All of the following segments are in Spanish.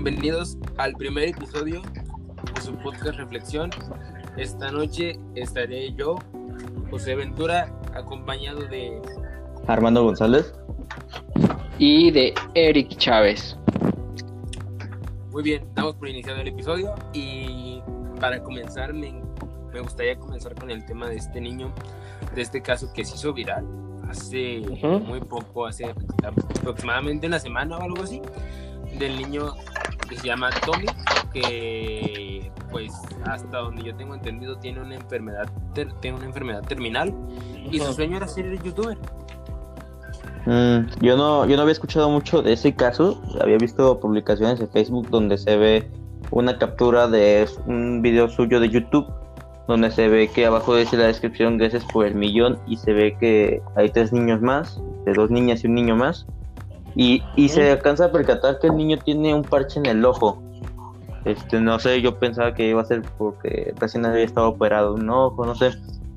bienvenidos al primer episodio de su podcast Reflexión. Esta noche estaré yo, José Ventura, acompañado de Armando González y de Eric Chávez. Muy bien, estamos por iniciar el episodio y para comenzar me, me gustaría comenzar con el tema de este niño, de este caso que se hizo viral hace muy poco, hace aproximadamente una semana o algo así, del niño que se llama Tommy, que pues hasta donde yo tengo entendido tiene una enfermedad, ter- tiene una enfermedad terminal y su sueño era ser youtuber. Mm, yo no, yo no había escuchado mucho de ese caso, había visto publicaciones en Facebook donde se ve una captura de un video suyo de YouTube, donde se ve que abajo dice la descripción gracias por el millón y se ve que hay tres niños más, de dos niñas y un niño más, y, y se alcanza a percatar que el niño tiene un parche en el ojo. Este, no sé, yo pensaba que iba a ser porque recién había estado operado un ojo, no sé.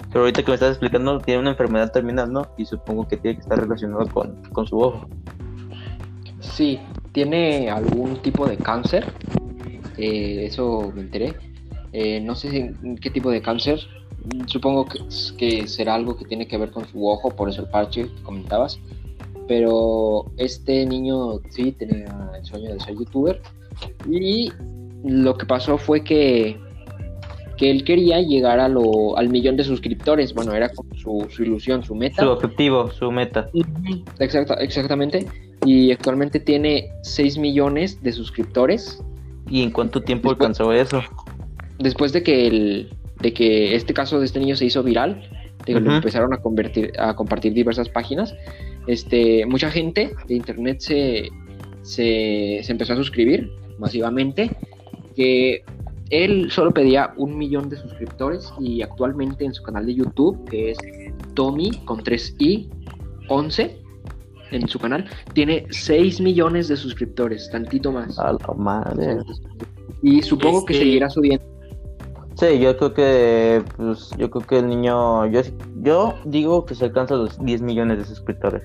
Pero ahorita que me estás explicando, tiene una enfermedad terminal, ¿no? Y supongo que tiene que estar relacionado con, con su ojo. Sí, tiene algún tipo de cáncer. eh, eso me enteré. Eh, no sé en qué tipo de cáncer. Supongo que, que será algo que tiene que ver con su ojo, por eso el parche que comentabas. Pero este niño sí tenía el sueño de ser youtuber. Y lo que pasó fue que, que él quería llegar a lo, al millón de suscriptores. Bueno, era como su, su ilusión, su meta. Su objetivo, su meta. Exacta- exactamente. Y actualmente tiene 6 millones de suscriptores. ¿Y en cuánto tiempo Después- alcanzó eso? Después de que el, de que este caso de este niño se hizo viral, de que lo empezaron a convertir, a compartir diversas páginas, este, mucha gente de internet se, se, se empezó a suscribir masivamente. Que él solo pedía un millón de suscriptores y actualmente en su canal de YouTube, que es Tommy con 3i 11 en su canal, tiene 6 millones de suscriptores, tantito más. A la madre. Y supongo que Este- seguirá subiendo. Sí, yo creo que, pues, yo creo que el niño, yo, yo digo que se alcanza los 10 millones de suscriptores.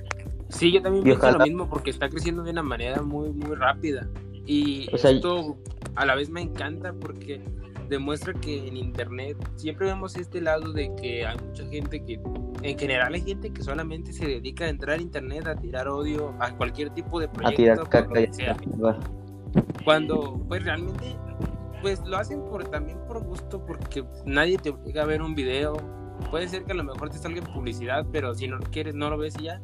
Sí, yo también Y pienso ojalá- lo mismo porque está creciendo de una manera muy, muy rápida. Y O sea, esto a la vez me encanta porque demuestra que en internet siempre vemos este lado de que hay mucha gente que, en general hay gente que solamente se dedica a entrar a internet, a tirar odio, a cualquier tipo de A proyecto, tirar por caca. Cuando pues realmente pues lo hacen por también por gusto porque nadie te obliga a ver un video. Puede ser que a lo mejor te salga en publicidad, pero si no lo quieres no lo ves y ya.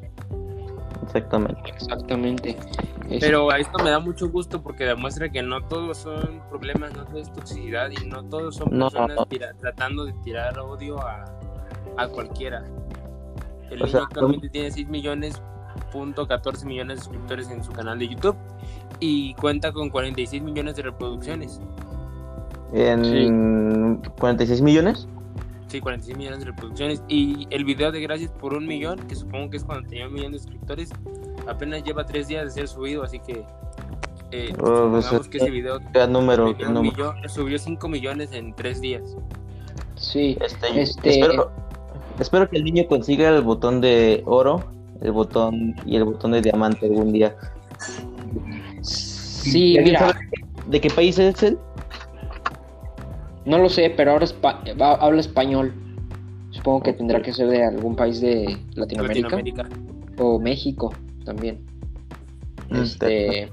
Exactamente. Exactamente. Es- Pero a esto me da mucho gusto porque demuestra que no todos son problemas, no todo es toxicidad y no todos son No. personas tira- tratando de tirar odio a, a cualquiera. El O niño sea, actualmente tiene 6 millones, punto 14 millones de suscriptores en su canal de YouTube y cuenta con 46 millones de reproducciones. En 46 millones. Sí, 46 millones de reproducciones. Y el video de Gracias por un millón, que supongo que es cuando tenía un millón de suscriptores, apenas lleva 3 días de ser subido, así que... Eh, Oh, pues, que ese video ¿Qué número? Qué un número? millón- subió 5 millones en 3 días. Sí, Este, Este- Espero, espero que el niño consiga el botón de oro, el botón y el botón de diamante algún día. sí, ¿Alguien mira, sabe ¿De qué país es él? No lo sé, pero ahora espa- habla español. Supongo que tendrá que ser de algún país de Latinoamérica, Latinoamérica. o México también. Mm, Este,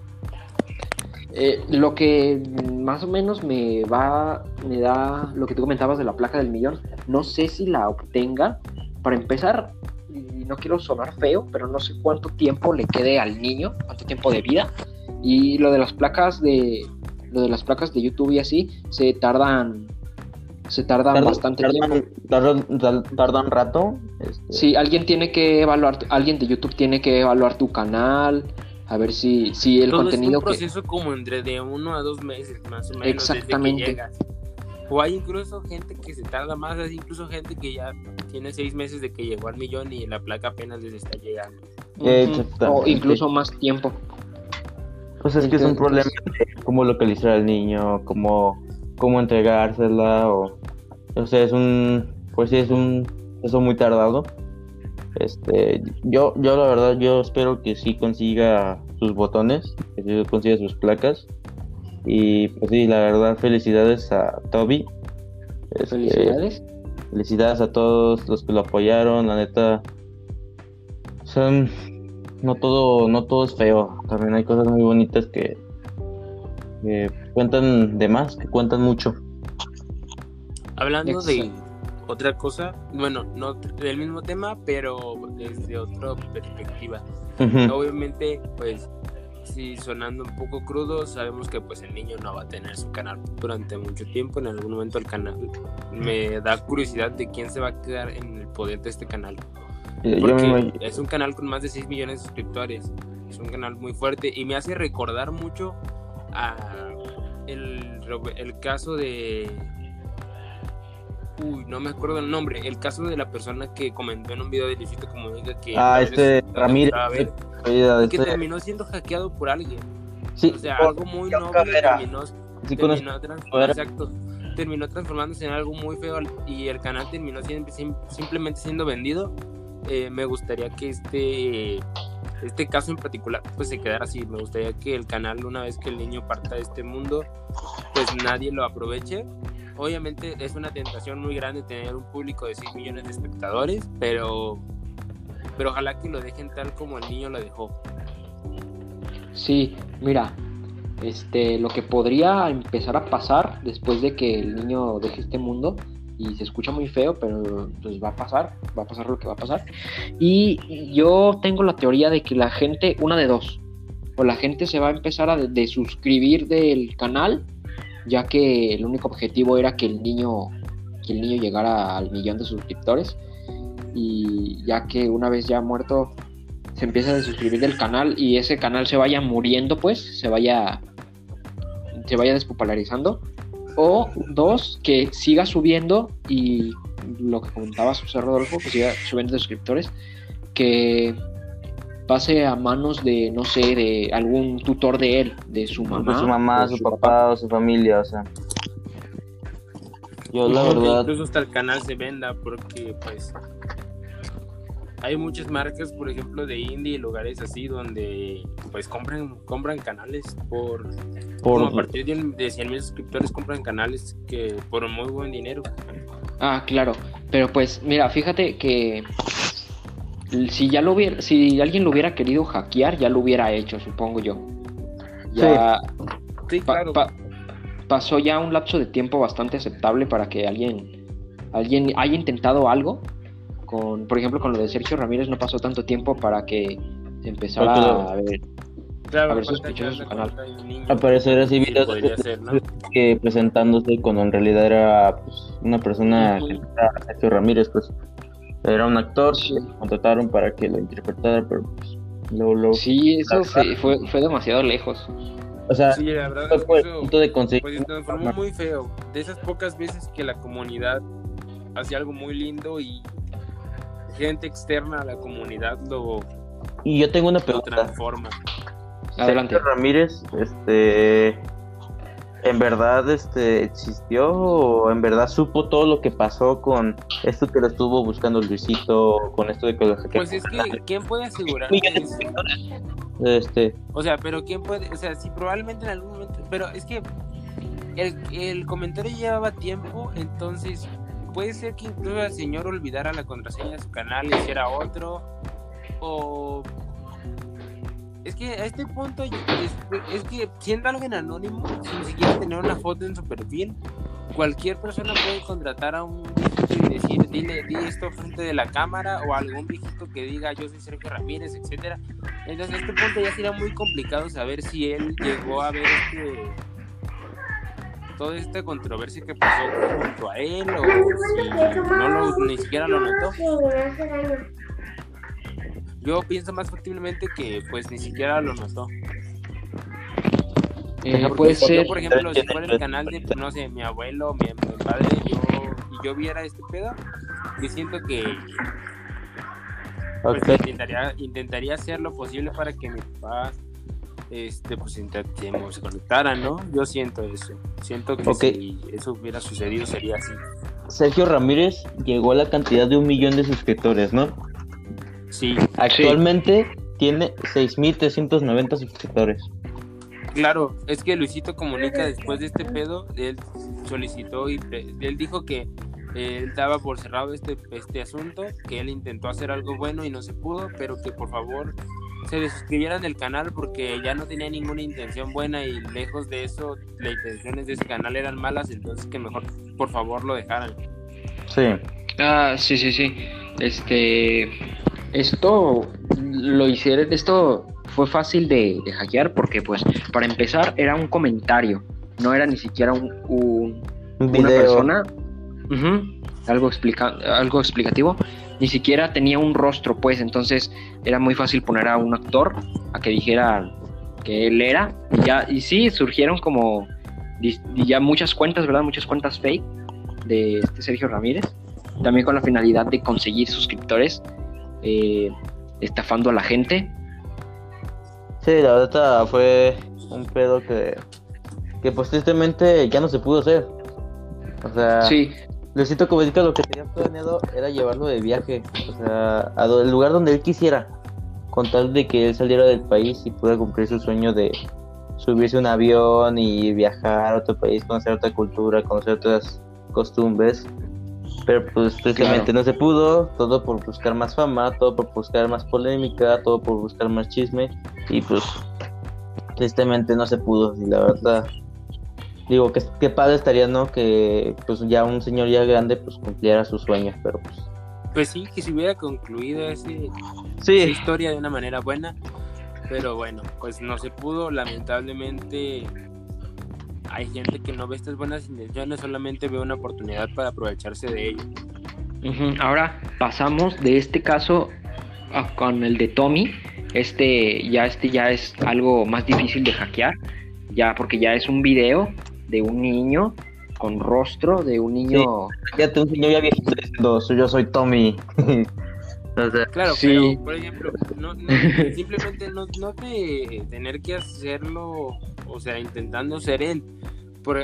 eh, lo que más o menos me va, me da lo que tú comentabas de la placa del millón. No sé si la obtenga. Para empezar, y no quiero sonar feo, pero no sé cuánto tiempo le quede al niño, cuánto tiempo de vida. Y lo de las placas de, lo de las placas de YouTube y así, se tardan, se tardan Tarda- bastante tarda- tiempo. tarda- tarda- tarda un rato. este, Sí, alguien tiene que evaluar, alguien de YouTube tiene que evaluar tu canal, a ver si, si el Todo contenido es un que... proceso como entre de uno a dos meses, más o menos. Exactamente. Desde que llegas. O hay incluso gente que se tarda más, hay incluso gente que ya tiene seis meses de que llegó al millón y la placa apenas les está llegando. Ujú, Exactamente. O incluso más tiempo. Pues es que es un problema de cómo localizar al niño, cómo, cómo entregársela, o, o sea, es un, pues sí, es un, eso muy tardado. Este, yo, yo la verdad, yo espero que sí consiga sus botones, que sí consiga sus placas, Y pues sí, la verdad, felicidades a Toby. Este, Felicidades. felicidades a todos los que lo apoyaron, la neta. Son no todo, no todo es feo. También hay cosas muy bonitas que, que cuentan de más, que cuentan mucho. Hablando de otra cosa, bueno, no del mismo tema, pero desde otra perspectiva. Obviamente, pues, sí, sonando un poco crudo, sabemos que pues el niño no va a tener su canal durante mucho tiempo. En algún momento el canal me da curiosidad de quién se va a quedar en el poder de este canal. Me Porque es un canal con más de 6 millones de suscriptores. Es un canal muy fuerte y me hace recordar mucho a el, el caso de... Uy, no me acuerdo el nombre. El caso de la persona que comentó en un video de Luisito Comunica que... Ah, este Ramírez. ver, que este- terminó siendo hackeado por alguien. sí, O sea, por- algo muy noble terminó, sí terminó, Cabrera. exacto, terminó transformándose en algo muy feo y el canal terminó siendo, simplemente siendo vendido. Eh, me gustaría que este este caso en particular pues se quedara así. Me gustaría que el canal una vez que el niño parta de este mundo pues nadie lo aproveche. Obviamente es una tentación muy grande tener un público de 6 millones de espectadores, pero pero ojalá que lo dejen tal como el niño lo dejó. Sí, mira, este, lo que podría empezar a pasar después de que el niño deje este mundo, y se escucha muy feo, pero pues va a pasar, va a pasar lo que va a pasar. Y yo tengo la teoría de que la gente, una de dos, o la gente se va a empezar a de- desuscribir del canal, ya que el único objetivo era que el niño, que el niño llegara al millón de suscriptores, y ya que una vez ya muerto se empieza a desuscribir del canal y ese canal se vaya muriendo, pues, se vaya se vaya despopularizando. O dos, que siga subiendo y lo que comentaba José Rodolfo, que siga subiendo de suscriptores, que pase a manos de, no sé, de algún tutor de él, de su mamá. de su mamá, su papá o su familia, o sea. Yo la verdad, Incluso hasta el canal se venda porque pues hay muchas marcas, por ejemplo, de indie y lugares así donde pues compran compran canales por, como a por partir de, un- de 100 mil suscriptores compran canales que por muy buen dinero. Ah, claro. Pero pues, mira, fíjate que si ya lo hubiera, si alguien lo hubiera querido hackear, ya lo hubiera hecho, supongo yo. Ya Sí, pa- claro. pa- pasó ya un lapso de tiempo bastante aceptable para que alguien, alguien haya intentado algo. Con, por ejemplo, con lo de Sergio Ramírez no pasó tanto tiempo para que se empezara lo- a ver. claro, a ver, su canal. aparecer así videos que presentándose cuando en realidad era pues, una persona que era Sergio Ramírez, pues era un actor Sí. que contrataron para que lo interpretara, pero pues luego, luego- Sí, eso se- fue, fue demasiado lejos. o sea, Sí, la verdad fue el punto de conseguir pues se transformó muy feo. De esas pocas veces que la comunidad hacía algo muy lindo y gente externa a la comunidad lo, y yo tengo una lo pregunta. transforma. Adelante. Sergio Ramírez, este, ¿en verdad este existió o en verdad supo todo lo que pasó con esto que lo estuvo buscando Luisito, con esto de que lo Pues es que, ¿quién puede asegurar. Este, O sea, pero ¿quién puede? O sea, sí, probablemente en algún momento. Pero es que el, el comentario llevaba tiempo, entonces puede ser que incluso el señor olvidara la contraseña de su canal y hiciera otro. O. Es que a este punto es, que siendo alguien anónimo, sin siquiera tener una foto en su perfil, cualquier persona puede contratar a un viejito y decir, dile, di esto frente de la cámara, o algún viejito que diga yo soy Sergio Ramírez, etcétera. Entonces, a este punto ya sería muy complicado saber si él llegó a ver este toda esta controversia que pasó junto a él o si no lo, ni siquiera lo notó. Yo pienso más factiblemente que pues ni siquiera lo notó. Eh, puede ser. Yo, por ejemplo, si fuera el canal de, no sé, mi abuelo, mi, mi padre, yo, y yo viera este pedo, yo siento que pues, intentaría, intentaría hacer lo posible para que mi papá este pues se conectaran, ¿no? Yo siento eso. Siento que si eso hubiera sucedido sería así. Sergio Ramírez llegó a la cantidad de un millón de suscriptores, ¿no? Sí, Actualmente tiene 6.390 suscriptores. Claro, es que Luisito Comunica después de este pedo, él solicitó y él dijo que él daba por cerrado este, este asunto, que él intentó hacer algo bueno y no se pudo, pero que por favor se suscribieran del canal porque ya no tenía ninguna intención buena y lejos de eso, las intenciones de ese canal eran malas, entonces que mejor por favor lo dejaran. Sí. Ah, sí, sí, sí. Este, esto lo hicieron, esto fue fácil de, hackear porque pues para empezar era un comentario, no era ni siquiera un, un, una persona, algo, explica, algo explicativo, ni siquiera tenía un rostro pues, entonces era muy fácil poner a un actor a que dijera que él era, y ya, y sí, surgieron como ya muchas cuentas, ¿verdad? Muchas cuentas fake de este Sergio Ramírez, también con la finalidad de conseguir suscriptores, eh, estafando a la gente Sí, la verdad fue un pedo que, que pues tristemente ya no se pudo hacer. O sea, sí. Luisito Comunica lo que tenía planeado era llevarlo de viaje, o sea, al lugar donde él quisiera, con tal de que él saliera del país y pudiera cumplir su sueño de subirse a un avión y viajar a otro país, conocer otra cultura, conocer otras costumbres. Pero pues tristemente no se pudo, todo por buscar más fama, todo por buscar más polémica, todo por buscar más chisme y pues tristemente no se pudo y la verdad digo que, qué padre estaría no que pues ya un señor ya grande pues cumpliera sus sueños pero pues pues sí que se hubiera concluido ese, sí. esa historia de una manera buena pero bueno pues no se pudo lamentablemente hay gente que no ve estas buenas intenciones, solamente ve una oportunidad para aprovecharse de ello. Ahora pasamos de este caso con el de Tommy. Este ya, este ya es algo más difícil de hackear, ya porque ya es un video de un niño con rostro de un niño. ya te un señor ya viejito diciendo, yo soy Tommy. claro, pero por ejemplo, simplemente no, no de tener que hacerlo, o sea, intentando ser él,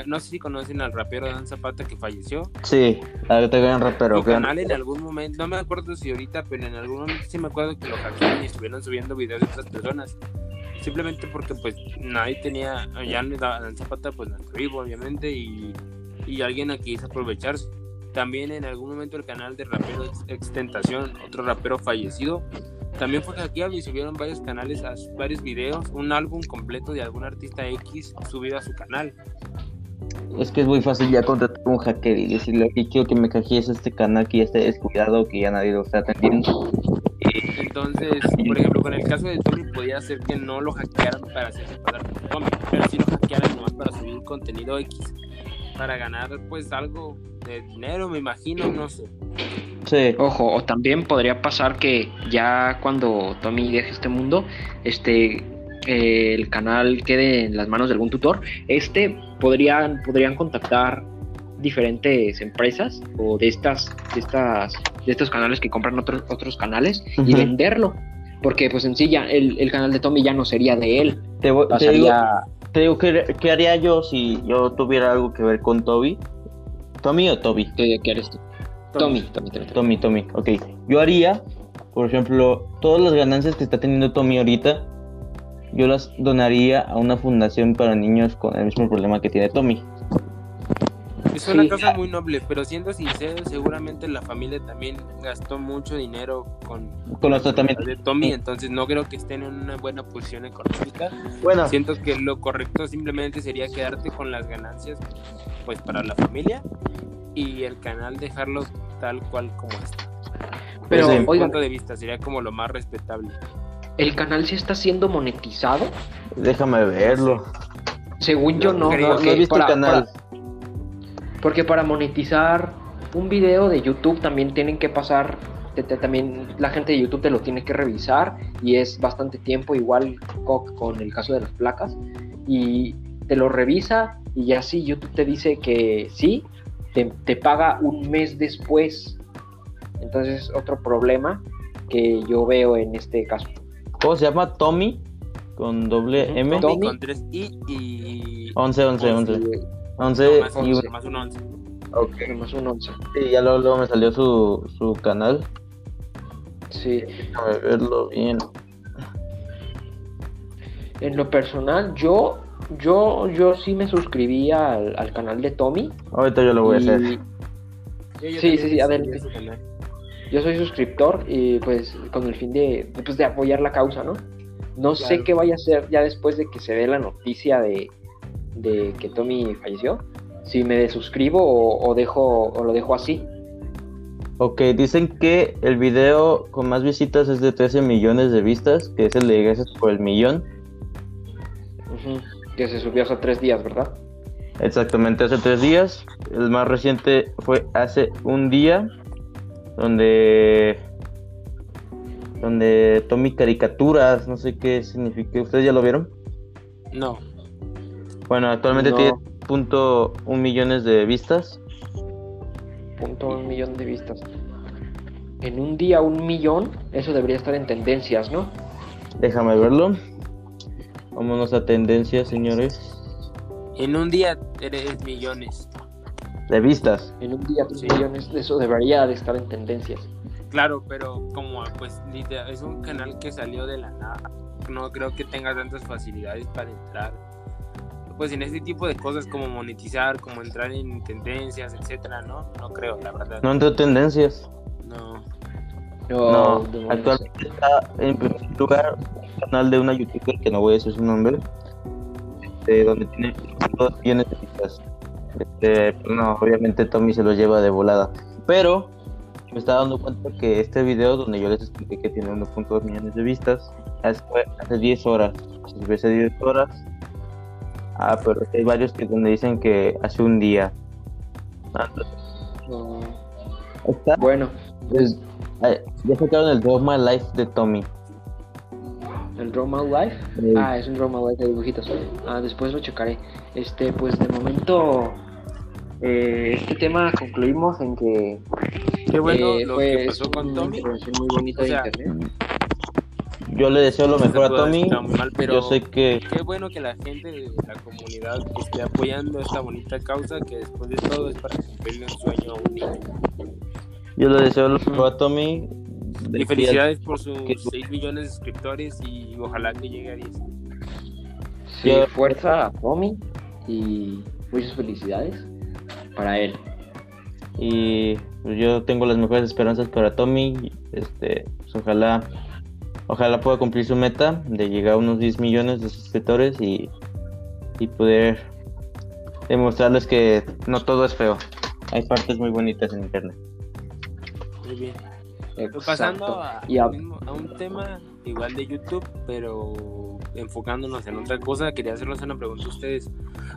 no sé si conocen al rapero Dan Zapata que falleció. Sí, ahorita gran rapero. Su canal en algún momento, no me acuerdo si ahorita, pero en algún momento sí me acuerdo que lo hackearon y estuvieron subiendo videos de otras personas. Simplemente porque pues nadie tenía, ya Dan Zapata pues no vivo obviamente y, y alguien aquí quiso aprovecharse. También en algún momento el canal de rapero Extentación, otro rapero fallecido, también fue hackeado y subieron varios canales, varios videos, un álbum completo de algún artista X subido a su canal. Es que es muy fácil ya contratar un hacker y decirle, que quiero que me hackees este canal que ya esté descuidado, que ya nadie lo está atendiendo. Entonces, por ejemplo, con el caso de Tommy, podía ser que no lo hackearan para hacerse pasar por Tommy, pero sí lo hackearan nomás para subir contenido X, para ganar pues algo de dinero, me imagino, no sé. Sí. Ojo, o también podría pasar que ya cuando Tommy deje este mundo, este el canal quede en las manos de algún tutor, este podrían, podrían contactar diferentes empresas o de estas, de estas, de estos canales que compran otros, otros canales y venderlo. Porque pues en sí ya el, canal de Tommy ya no sería de él. Te, digo, ¿qué, haría yo si yo tuviera algo que ver con Toby? ¿Tommy o Toby? ¿Qué, eres tú? Tommy. Tommy, Tommy, Tommy, Tommy, ok. Yo haría, por ejemplo, todas las ganancias que está teniendo Tommy ahorita, yo las donaría a una fundación para niños con el mismo problema que tiene Tommy. Es una cosa muy noble, pero siendo sincero, seguramente la familia también gastó mucho dinero con, con los tratamientos de Tommy, entonces no creo que estén en una buena posición económica. Bueno, siento que lo correcto simplemente sería quedarte con las ganancias, pues para la familia y el canal dejarlo tal cual como está. Pero, desde mi punto de vista, sería como lo más respetable. ¿El canal sí está siendo monetizado? Déjame verlo. Según yo no, no, he visto el canal. porque para monetizar un video de YouTube también tienen que pasar, también la gente de YouTube te lo tiene que revisar y es bastante tiempo, igual con el caso de las placas, y te lo revisa y ya sí, YouTube te dice que sí, te, te paga un mes después. Entonces otro problema que yo veo en este caso. ¿Cómo se llama? Tommy con doble M. Tommy con tres I y. 11, 11, 11. 11 y más un 11. Ok. Más un 11. Sí, ya luego, luego me salió su, su canal. Sí. Déjame verlo bien. En lo personal, yo Yo, yo sí me suscribí al, al canal de Tommy. Ahorita yo lo voy a y- hacer. Yo- yo Sí, sí, sí, ese canal. Yo soy suscriptor y pues con el fin de, pues, de apoyar la causa, ¿no? No sé qué vaya a hacer ya después de que se dé la noticia de, de que Tommy falleció. Si me desuscribo o, o dejo o lo dejo así. Ok, dicen que el video con más visitas es de 13 millones de vistas, que es el de Gracias por el Millón. Que se subió hace tres días, ¿verdad? Exactamente, hace tres días. El más reciente fue hace un día, donde donde Tommy caricaturas, no sé qué significa. ¿Ustedes ya lo vieron? No, Bueno, actualmente No. tiene punto un millones de vistas. Punto un millón de vistas. En un día un millón, eso debería estar en tendencias, ¿no? Déjame verlo. Vámonos a tendencias, señores. en un día tres millones. De vistas. En un día Sí. millones, eso debería de estar en tendencias. Claro, pero como pues es un canal que salió de la nada, no creo que tenga tantas facilidades para entrar. Pues en este tipo de cosas como monetizar, como entrar en tendencias, etcétera, ¿no? No creo, la verdad. No entró tendencias. No. No, actualmente está en primer lugar un canal de una youtuber que no voy a decir su nombre, este, donde tiene 2 millones de vistas. Este, no, obviamente Tommy se lo lleva de volada. Pero me estaba dando cuenta que este video donde yo les expliqué que tiene 1.2 millones de vistas, hace, fue hace 10 horas. Subió hace 10 horas. Ah, pero hay varios que donde dicen que hace un día. Ah, No. está. Bueno, Pues, ya sacaron el Dogma Life de Tommy. el Drama Life. Ah, es un Drama Life de dibujitos. Ah, después lo checaré. Este, pues de momento, eh, este tema concluimos en que Qué bueno eh, lo fue- que pasó con Tommy. muy bonita O de sea, internet. Yo le deseo lo mejor a Tommy. mal, pero Yo sé que qué bueno que la gente de la comunidad esté apoyando esta bonita causa que después de todo es para cumplirle un sueño niño. yo le deseo lo mejor a Tommy. De Y felicidades por sus que- 6 millones de suscriptores y ojalá que llegue a 10. Sí, fuerza a Tommy y muchas felicidades para él. Y pues, yo tengo las mejores esperanzas para Tommy. Este, pues, ojalá, ojalá pueda cumplir su meta de llegar a unos 10 millones de suscriptores y, y poder demostrarles que no todo es feo. Hay partes muy bonitas en internet. Muy bien. Exacto. Pasando a, Y a- al mismo- a un tema igual de YouTube, pero enfocándonos en otra cosa, quería hacerles una pregunta a ustedes.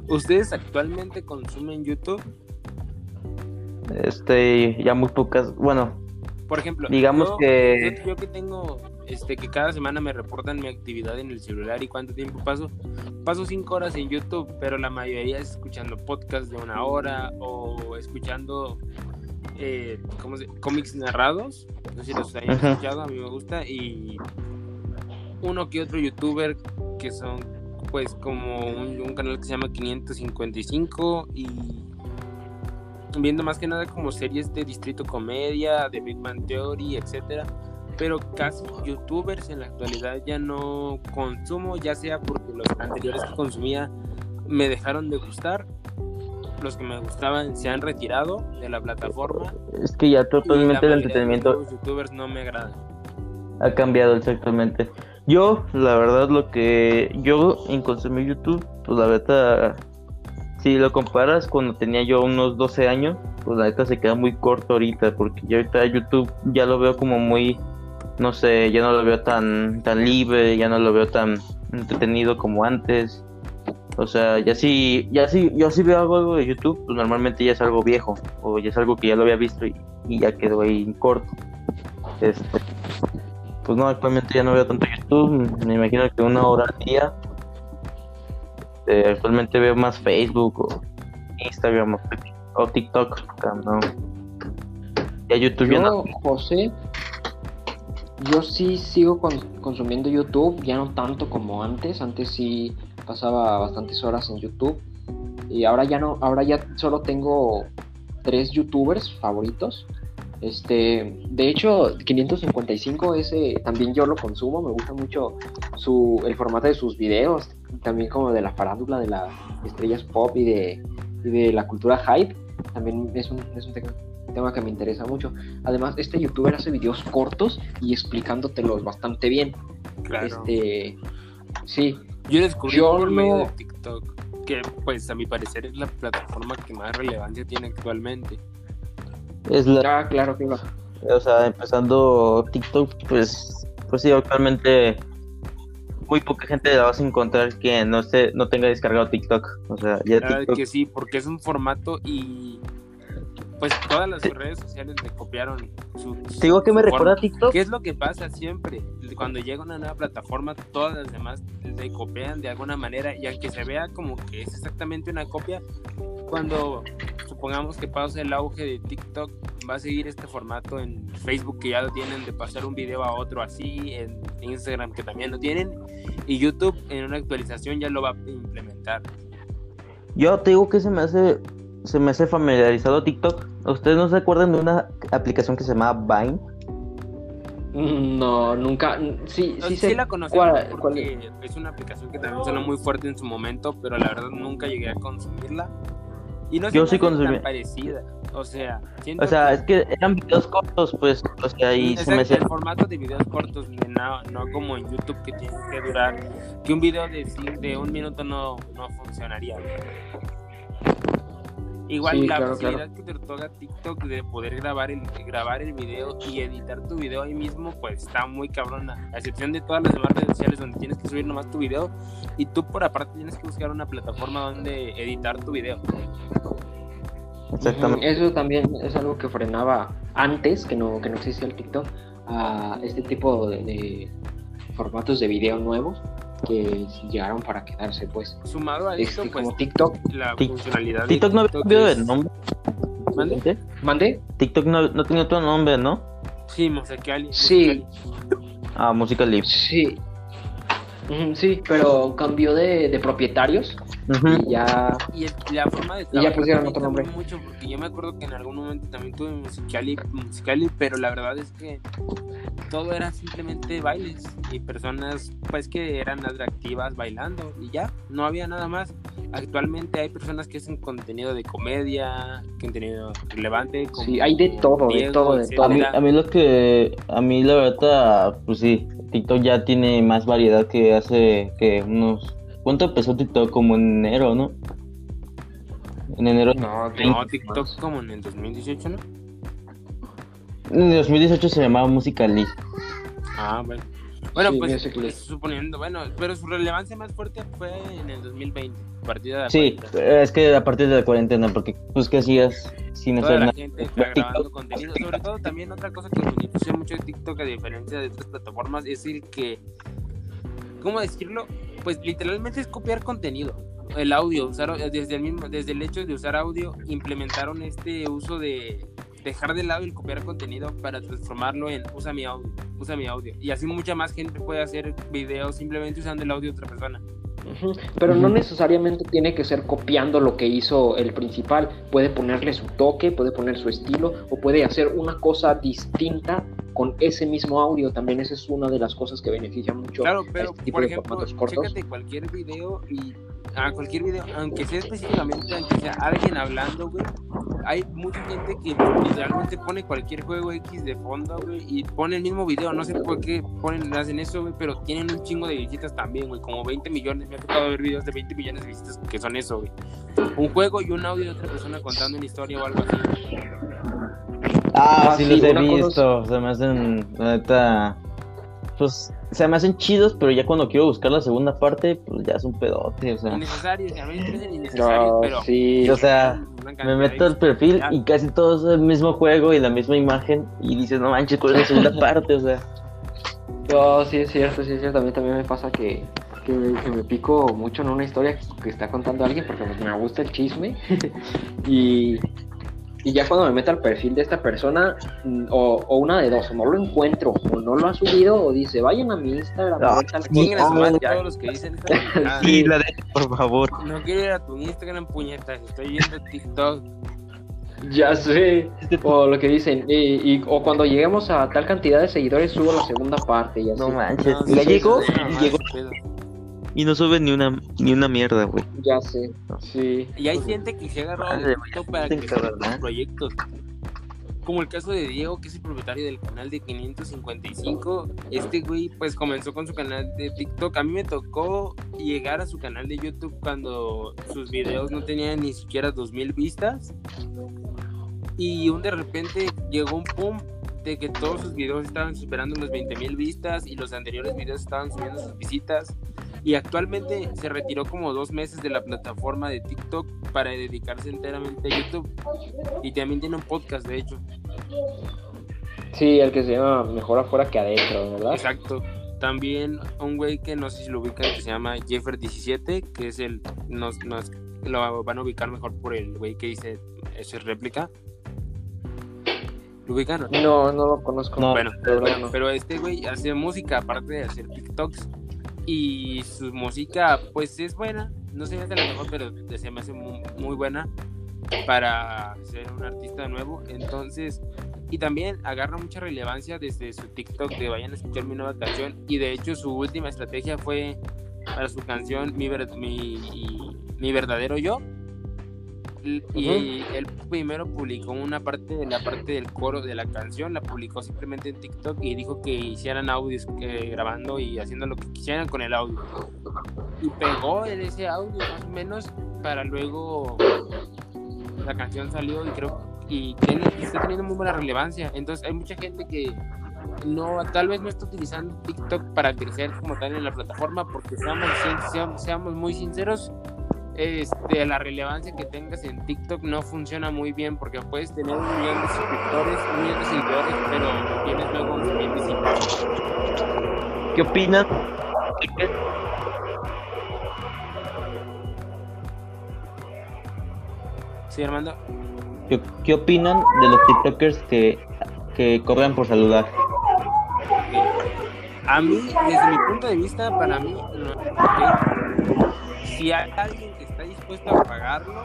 ¿Ustedes actualmente consumen YouTube? Este, ya muy pocas, bueno, Por ejemplo, Digamos yo, que- yo, yo que tengo, este, que cada semana me reportan mi actividad en el celular y cuánto tiempo paso. Paso cinco horas en YouTube, pero la mayoría es escuchando podcasts de una hora o escuchando, eh, ¿cómo se? Cómics narrados. No sé si los hayan escuchado, a mí me gusta. Y uno que otro youtuber que son, pues, como un, un canal que se llama 555 y viendo más que nada como series de Distrito Comedia, de Big Bang Theory, etcétera. Pero casi youtubers en la actualidad ya no consumo, ya sea porque los anteriores que consumía me dejaron de gustar, los que me gustaban se han retirado de la plataforma. es que ya totalmente el entretenimiento nuevos youtubers no me agradan. ha cambiado exactamente. Yo, la verdad, lo que yo en consumir YouTube, pues la verdad, si lo comparas cuando tenía yo unos 12 años, pues la neta se queda muy corto ahorita, porque yo ahorita YouTube ya lo veo como muy, no sé, ya no lo veo tan, tan libre, ya no lo veo tan entretenido como antes. O sea, ya sí, ya sí, yo sí veo algo de YouTube, pues normalmente ya es algo viejo, o ya es algo que ya lo había visto y, ya quedó ahí corto. Este, pues no, actualmente ya no veo tanto YouTube, me imagino que una hora al día. Este, actualmente veo más Facebook o Instagram o, TikTok, no. Ya YouTube ya no. Yo, José, yo sí sigo con- consumiendo YouTube, ya no tanto como antes. Antes sí pasaba bastantes horas en YouTube. Y ahora ya no, ahora ya solo tengo tres youtubers favoritos. Este, de hecho, 555 ese también yo lo consumo, me gusta mucho su, el formato de sus videos, también como de la farándula de las estrellas pop y de, y de la cultura hype, también es un, es un tema, tema que me interesa mucho. Además, este youtuber hace videos cortos y explicándotelos bastante bien. Claro. Este, sí, Yo descubrí Yo por medio de TikTok que, pues, a mi parecer es la plataforma que más relevancia tiene actualmente. Es la, ah, claro que va. o sea, empezando TikTok, pues, pues sí, actualmente muy poca gente la vas a encontrar que no esté, no tenga descargado TikTok. O sea, ya TikTok que sí, porque es un formato y, pues, todas las redes sociales le copiaron su. te digo que me recuerda a. TikTok. ¿Qué es lo que pasa siempre? Cuando llega una nueva plataforma, todas las demás le copian de alguna manera y aunque se vea como que es exactamente una copia, cuando supongamos que pasa el auge de TikTok, va a seguir este formato en Facebook que ya lo tienen de pasar un video a otro así, en Instagram que también lo tienen y YouTube en una actualización ya lo va a implementar. Yo te digo que se me hace, se me hace familiarizado TikTok. ¿Ustedes no se acuerdan de una aplicación que se llamaba Vine? Mm, No, nunca. Sí, No, sí, sí sé la cuál porque es una aplicación que también sonó muy fuerte en su momento, pero la verdad nunca llegué a consumirla. Y no Yo sí consumí. parecida. O sea, O sea, es que eran videos cortos, pues, o sea, y se me el formato de videos cortos, no, no como en YouTube que tiene que durar, que un video de, de un minuto no, no funcionaría. Igual Sí, la claro, posibilidad que te otorga TikTok de poder grabar el, grabar el video y editar tu video ahí mismo, pues está muy cabrona. A excepción de todas las demás redes sociales donde tienes que subir nomás tu video y tú por aparte tienes que buscar una plataforma donde editar tu video. Exactamente. Eso también es algo que frenaba antes, que no, que no existía el TikTok, a este tipo de, de formatos de video nuevos que llegaron para quedarse, pues. Sumado a esto, Este, pues como TikTok, la funcionalidad de TikTok no había cambiado de nombre. ¿Mande? ¿mande? TikTok no, no tenía otro nombre, ¿no? Sí, Musicali. Sí. Musicali. Ah, Música Live. Sí. Sí, pero cambió de, de propietarios Y ya. Y el- la forma de ya trabajar pusieron también otro nombre. mucho porque yo me acuerdo que en algún momento también tuve Musicali, Musicali, pero la verdad es que todo era simplemente bailes y personas pues que eran atractivas bailando y ya, no había nada más. Actualmente hay personas que hacen contenido de comedia, contenido relevante. como Sí, hay de todo, de todo, de todo. A mí, etcétera. a mí lo que, a mí la verdad, pues sí, TikTok ya tiene más variedad que hace que unos, ¿cuánto empezó TikTok? Como en enero, ¿no? En enero, No, No, TikTok como en el 2018, ¿no? en 2018 se llamaba Música Live. Ah, bueno. Bueno, Sí, pues, pues, suponiendo, bueno, pero su relevancia más fuerte fue en el 2020, a partir de la Sí, cuarentena. es que a partir de la cuarentena, porque pues que hacías sin Toda hacer la nada. gente está grabando contenido. Sobre todo también otra cosa que beneficia mucho de TikTok a diferencia de otras plataformas es el que, ¿cómo decirlo? Pues literalmente es copiar contenido. El audio, usar desde el mismo, desde el hecho de usar audio, implementaron este uso de dejar de lado el copiar contenido para transformarlo en usa mi audio, usa mi audio. Y así mucha más gente puede hacer videos simplemente usando el audio de otra persona. Pero no necesariamente tiene que ser copiando lo que hizo el principal. Puede ponerle su toque, puede poner su estilo o puede hacer una cosa distinta con ese mismo audio. También esa es una de las cosas que beneficia mucho Claro, a pero este tipo por de ejemplo, formatos cortos. chécate cualquier video y a cualquier video, aunque sea específicamente, aunque sea alguien hablando, güey, hay mucha gente que literalmente pone cualquier juego X de fondo, güey, y pone el mismo video, no sé por qué ponen, hacen eso, güey, pero tienen un chingo de visitas también, güey, como 20 millones, me ha tocado ver videos de 20 millones de visitas que son eso, güey. Un juego y un audio de otra persona contando una historia o algo así. Ah, Ah, sí, sí, los he visto. Se me hacen, la neta, pues se me hacen chidos, pero ya cuando quiero buscar la segunda parte, pues ya es un pedote, o sea. Innecesarios, a mí me parecen innecesarios, No, pero... sí. O sea, Me meto al de- perfil Ya. y casi todo es el mismo juego y la misma imagen y dices, no manches, ¿cuál es la segunda parte? O sea, No, sí es cierto, sí es cierto. A mí también me pasa que, que, me- que me pico mucho en una historia que está contando alguien porque pues, me gusta el chisme. y, y ya cuando me meto al perfil de esta persona, mm, o, o una de dos, o no lo encuentro, o no lo ha subido, o dice, vayan a mi Instagram. a ver tal cosa". Chinguen a su madre Ya- todos los que dicen pendejada. la de por favor. No quiero ir a tu Instagram, puñetas. Estoy viendo TikTok. Ya sé, o lo que dicen, y, y- o cuando lleguemos a tal cantidad de seguidores subo la segunda parte y así. No manches. No, ya sí, llegó, y llegó más pedo. Y no sube ni una ni una mierda, güey. Ya sé, sí. Y hay gente que se ha agarrado TikTok para ¿verdad? sus proyectos. Como el caso de Diego, que es el propietario del canal de 555. Este güey, pues comenzó con su canal de TikTok. A mí me tocó llegar a su canal de YouTube cuando sus videos no tenían ni siquiera 2000 vistas. Y un de repente llegó un pum de que todos sus videos estaban superando los 20.000 vistas y los anteriores videos estaban subiendo sus visitas. Y actualmente se retiró como dos meses de la plataforma de TikTok para dedicarse enteramente a YouTube. Y también tiene un podcast, de hecho. Sí, el que se llama Mejor afuera que adentro, ¿verdad? Exacto. También un güey que no sé si lo ubican, que se llama Jeffer17, que es el. Nos, nos- lo van a ubicar mejor por el güey que dice eso es réplica. ¿Lo ubican? no? No, no lo conozco. No. Bueno, pero bueno, no. pero este güey hace música aparte de hacer TikToks. Y su música, pues es buena. No sé si es de la mejor, pero se me hace muy, muy buena para ser un artista nuevo. Entonces, y también agarra mucha relevancia desde su TikTok de vayan a escuchar mi nueva canción. Y de hecho, su última estrategia fue para su canción Mi, mi, mi verdadero yo. Y y él primero publicó una parte de la parte del coro de la canción, la publicó simplemente en TikTok y dijo que hicieran audios eh, grabando y haciendo lo que quisieran con el audio. Y pegó en ese audio más o menos para luego la canción salió y creo y tiene, está teniendo muy buena relevancia. Entonces hay mucha gente que no, tal vez no está utilizando TikTok para crecer como tal en la plataforma porque seamos, seamos, seamos muy sinceros, este, la relevancia que tengas en TikTok no funciona muy bien porque puedes tener un millón de suscriptores, un millón de seguidores, pero tienes luego un millón de visitas. ¿Qué opinan? Sí, Armando. ¿Qué, qué opinan de los TikTokers que, que cobran por saludar? A mí, desde mi punto de vista, para mí, no, si hay alguien que dispuesto a pagarlo,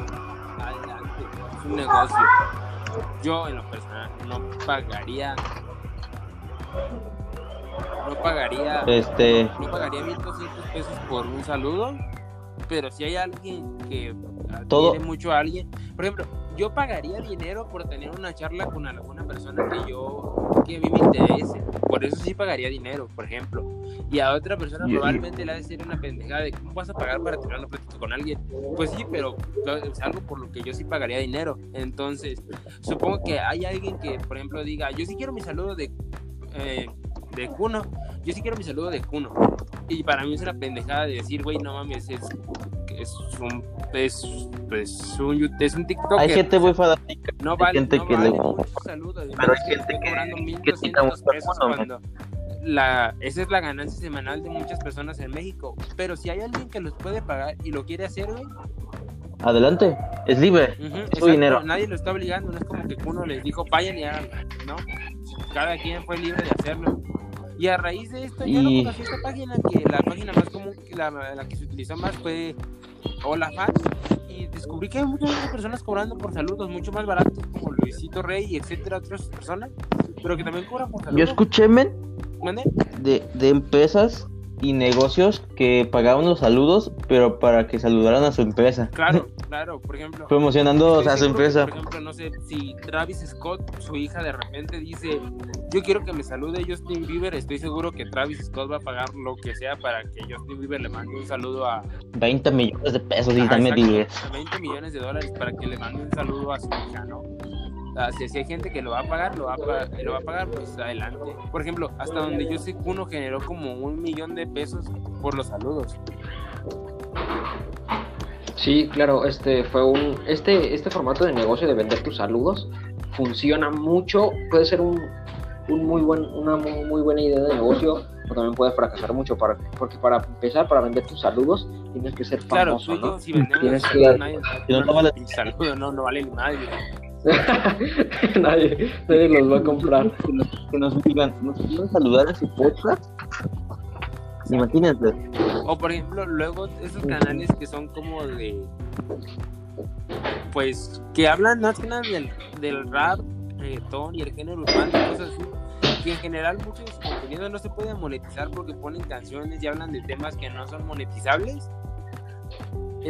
adelante, es un negocio. Yo, en lo personal, no pagaría, no pagaría, Este, no pagaría 1200 pesos por un saludo, pero si hay alguien que Todo- mucho a alguien, por ejemplo, yo pagaría dinero por tener una charla con alguna persona que yo, que a mí me interese, por eso sí pagaría dinero, por ejemplo, y a otra persona probablemente le ha de ser una pendejada de cómo vas a pagar para tener una plática con alguien, pues sí, pero es algo por lo que yo sí pagaría dinero, entonces, supongo que hay alguien que, por ejemplo, diga, yo sí quiero mi saludo de... eh, de Kuno, yo sí quiero mi saludo de Kuno. Y para mí es una pendejada de decir, güey, no mames, es, es un es, es un es un TikTok hay gente muy fanática. no hay vale, gente no que vale le- saludo, Pero hay gente que- que 1200 tira mucho pesos cuando la esa es la ganancia semanal de muchas personas en México, pero si hay alguien que los puede pagar y lo quiere hacer, güey, Adelante, es libre. Es su dinero. Nadie lo está obligando, no es como que uno les dijo vayan y háganlo, ¿no? Cada quien fue libre de hacerlo. Y a raíz de esto, ya Y- no conocí esta página, que la página más común, la, la que se utilizó más fue Hola Fans. Y descubrí que hay muchas personas cobrando por saludos, mucho más baratos, como Luisito Rey etcétera, otras personas, pero que también cobran por saludos. Yo escuché, men, de, de empresas y negocios que pagaban los saludos, pero para que saludaran a su empresa. Claro, claro, por ejemplo. Promocionando a su empresa. por ejemplo, no sé, si Travis Scott, su hija, de repente dice, yo quiero que me salude Justin Bieber, estoy seguro que Travis Scott va a pagar lo que sea para que Justin Bieber le mande un saludo a... 20 millones de pesos y también exacto, dije. a 20 millones de dólares para que le mande un saludo a su hija, ¿no? Ah, si, si hay gente que lo va a pagar, lo va a pagar, lo va a pagar, pues adelante. Por ejemplo, hasta donde yo sé, uno generó como un millón de pesos por los saludos. Sí, claro, este fue un este este formato de negocio de vender tus saludos funciona mucho, puede ser un, un muy buen una muy, muy buena idea de negocio o también puede fracasar mucho para porque para empezar para vender tus saludos tienes que ser Claro, famoso, tú yo, ¿no? si vendemos Tienes que- saludo, nadie, Si no, no no, vale- el saludo no, no vale nadie. nadie, nadie los va a comprar. Que nos, que nos digan, nos quieren saludar a su podcast. Imagínate. O por ejemplo, luego esos canales que son como de pues, que hablan más que nada del, del rap, reggaetón y el género urbano, cosas así. Que en general muchos contenidos no se pueden monetizar porque ponen canciones y hablan de temas que no son monetizables.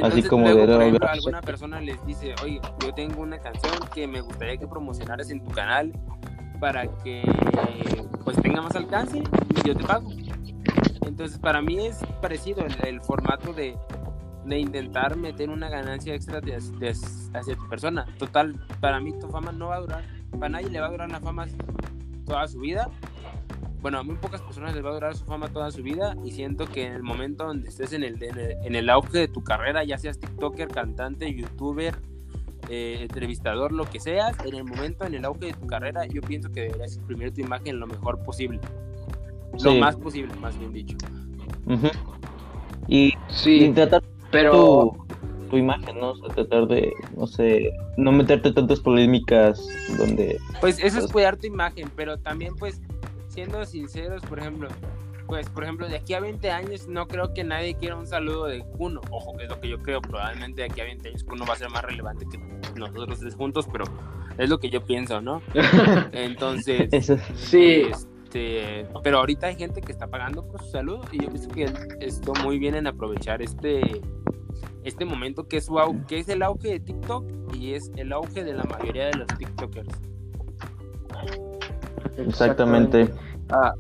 Así como luego, por ejemplo, alguna persona les dice, oye, yo tengo una canción que me gustaría que promocionaras en tu canal para que pues tenga más alcance y yo te pago. Entonces para mí es parecido el, el formato de, de intentar meter una ganancia extra de- de- hacia tu persona. Total, para mí tu fama no va a durar, para nadie le va a durar la fama toda su vida. Bueno, a muy pocas personas les va a durar su fama toda su vida y siento que en el momento donde estés en el, en el, en el auge de tu carrera, ya seas TikToker, cantante, youtuber, eh, entrevistador, lo que seas, en el momento, en el auge de tu carrera, yo pienso que deberías exprimir tu imagen lo mejor posible. Lo más posible, más bien dicho. Y Sí, tratar pero tu, tu imagen, ¿no? O sea, tratar de, no sé, no meterte tantas polémicas donde... Pues eso es Pues- cuidar tu imagen, pero también pues siendo sinceros, por ejemplo, pues por ejemplo, de aquí a 20 años no creo que nadie quiera un saludo de Kuno. Ojo, es lo que yo creo, probablemente de aquí a 20 años Kuno va a ser más relevante que nosotros tres juntos, pero es lo que yo pienso, ¿no? Entonces, Eso, sí, este, pero ahorita hay gente que está pagando por su salud y yo pienso que estoy muy bien en aprovechar este este momento que es su au- que es el auge de TikTok y es el auge de la mayoría de los TikTokers. Exactamente. Ah,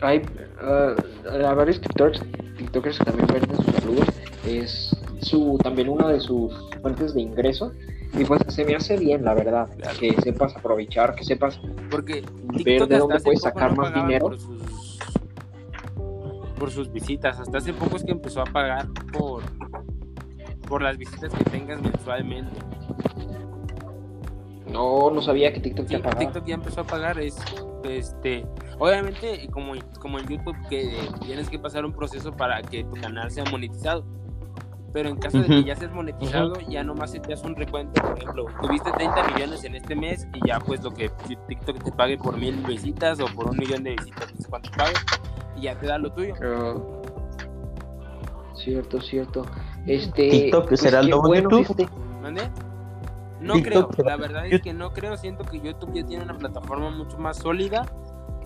hay a varios TikTokers, TikTokers que también venden sus saludos. Es su también una de sus fuentes de ingreso. Y pues se me hace bien, la verdad, Claro. que sepas aprovechar, que sepas Porque Ver de dónde puedes sacar no más dinero. por sus por sus visitas. Hasta hace poco es que empezó a pagar por por las visitas que tengas mensualmente. No, no sabía que TikTok Sí, te pagaba. TikTok ya empezó a pagar es este obviamente como, como en YouTube que tienes que pasar un proceso para que tu canal sea monetizado pero en caso de que Ujú. ya seas monetizado ya nomás se te hace un recuento por ejemplo tuviste 30 millones en este mes y ya pues lo que TikTok te pague por mil visitas o por un millón de visitas no sé cuánto pague y ya te da lo tuyo Pero- Cierto, cierto. Este, TikTok será el nuevo bueno, YouTube. No TikTok creo, la verdad es que no creo, siento que YouTube ya tiene una plataforma mucho más sólida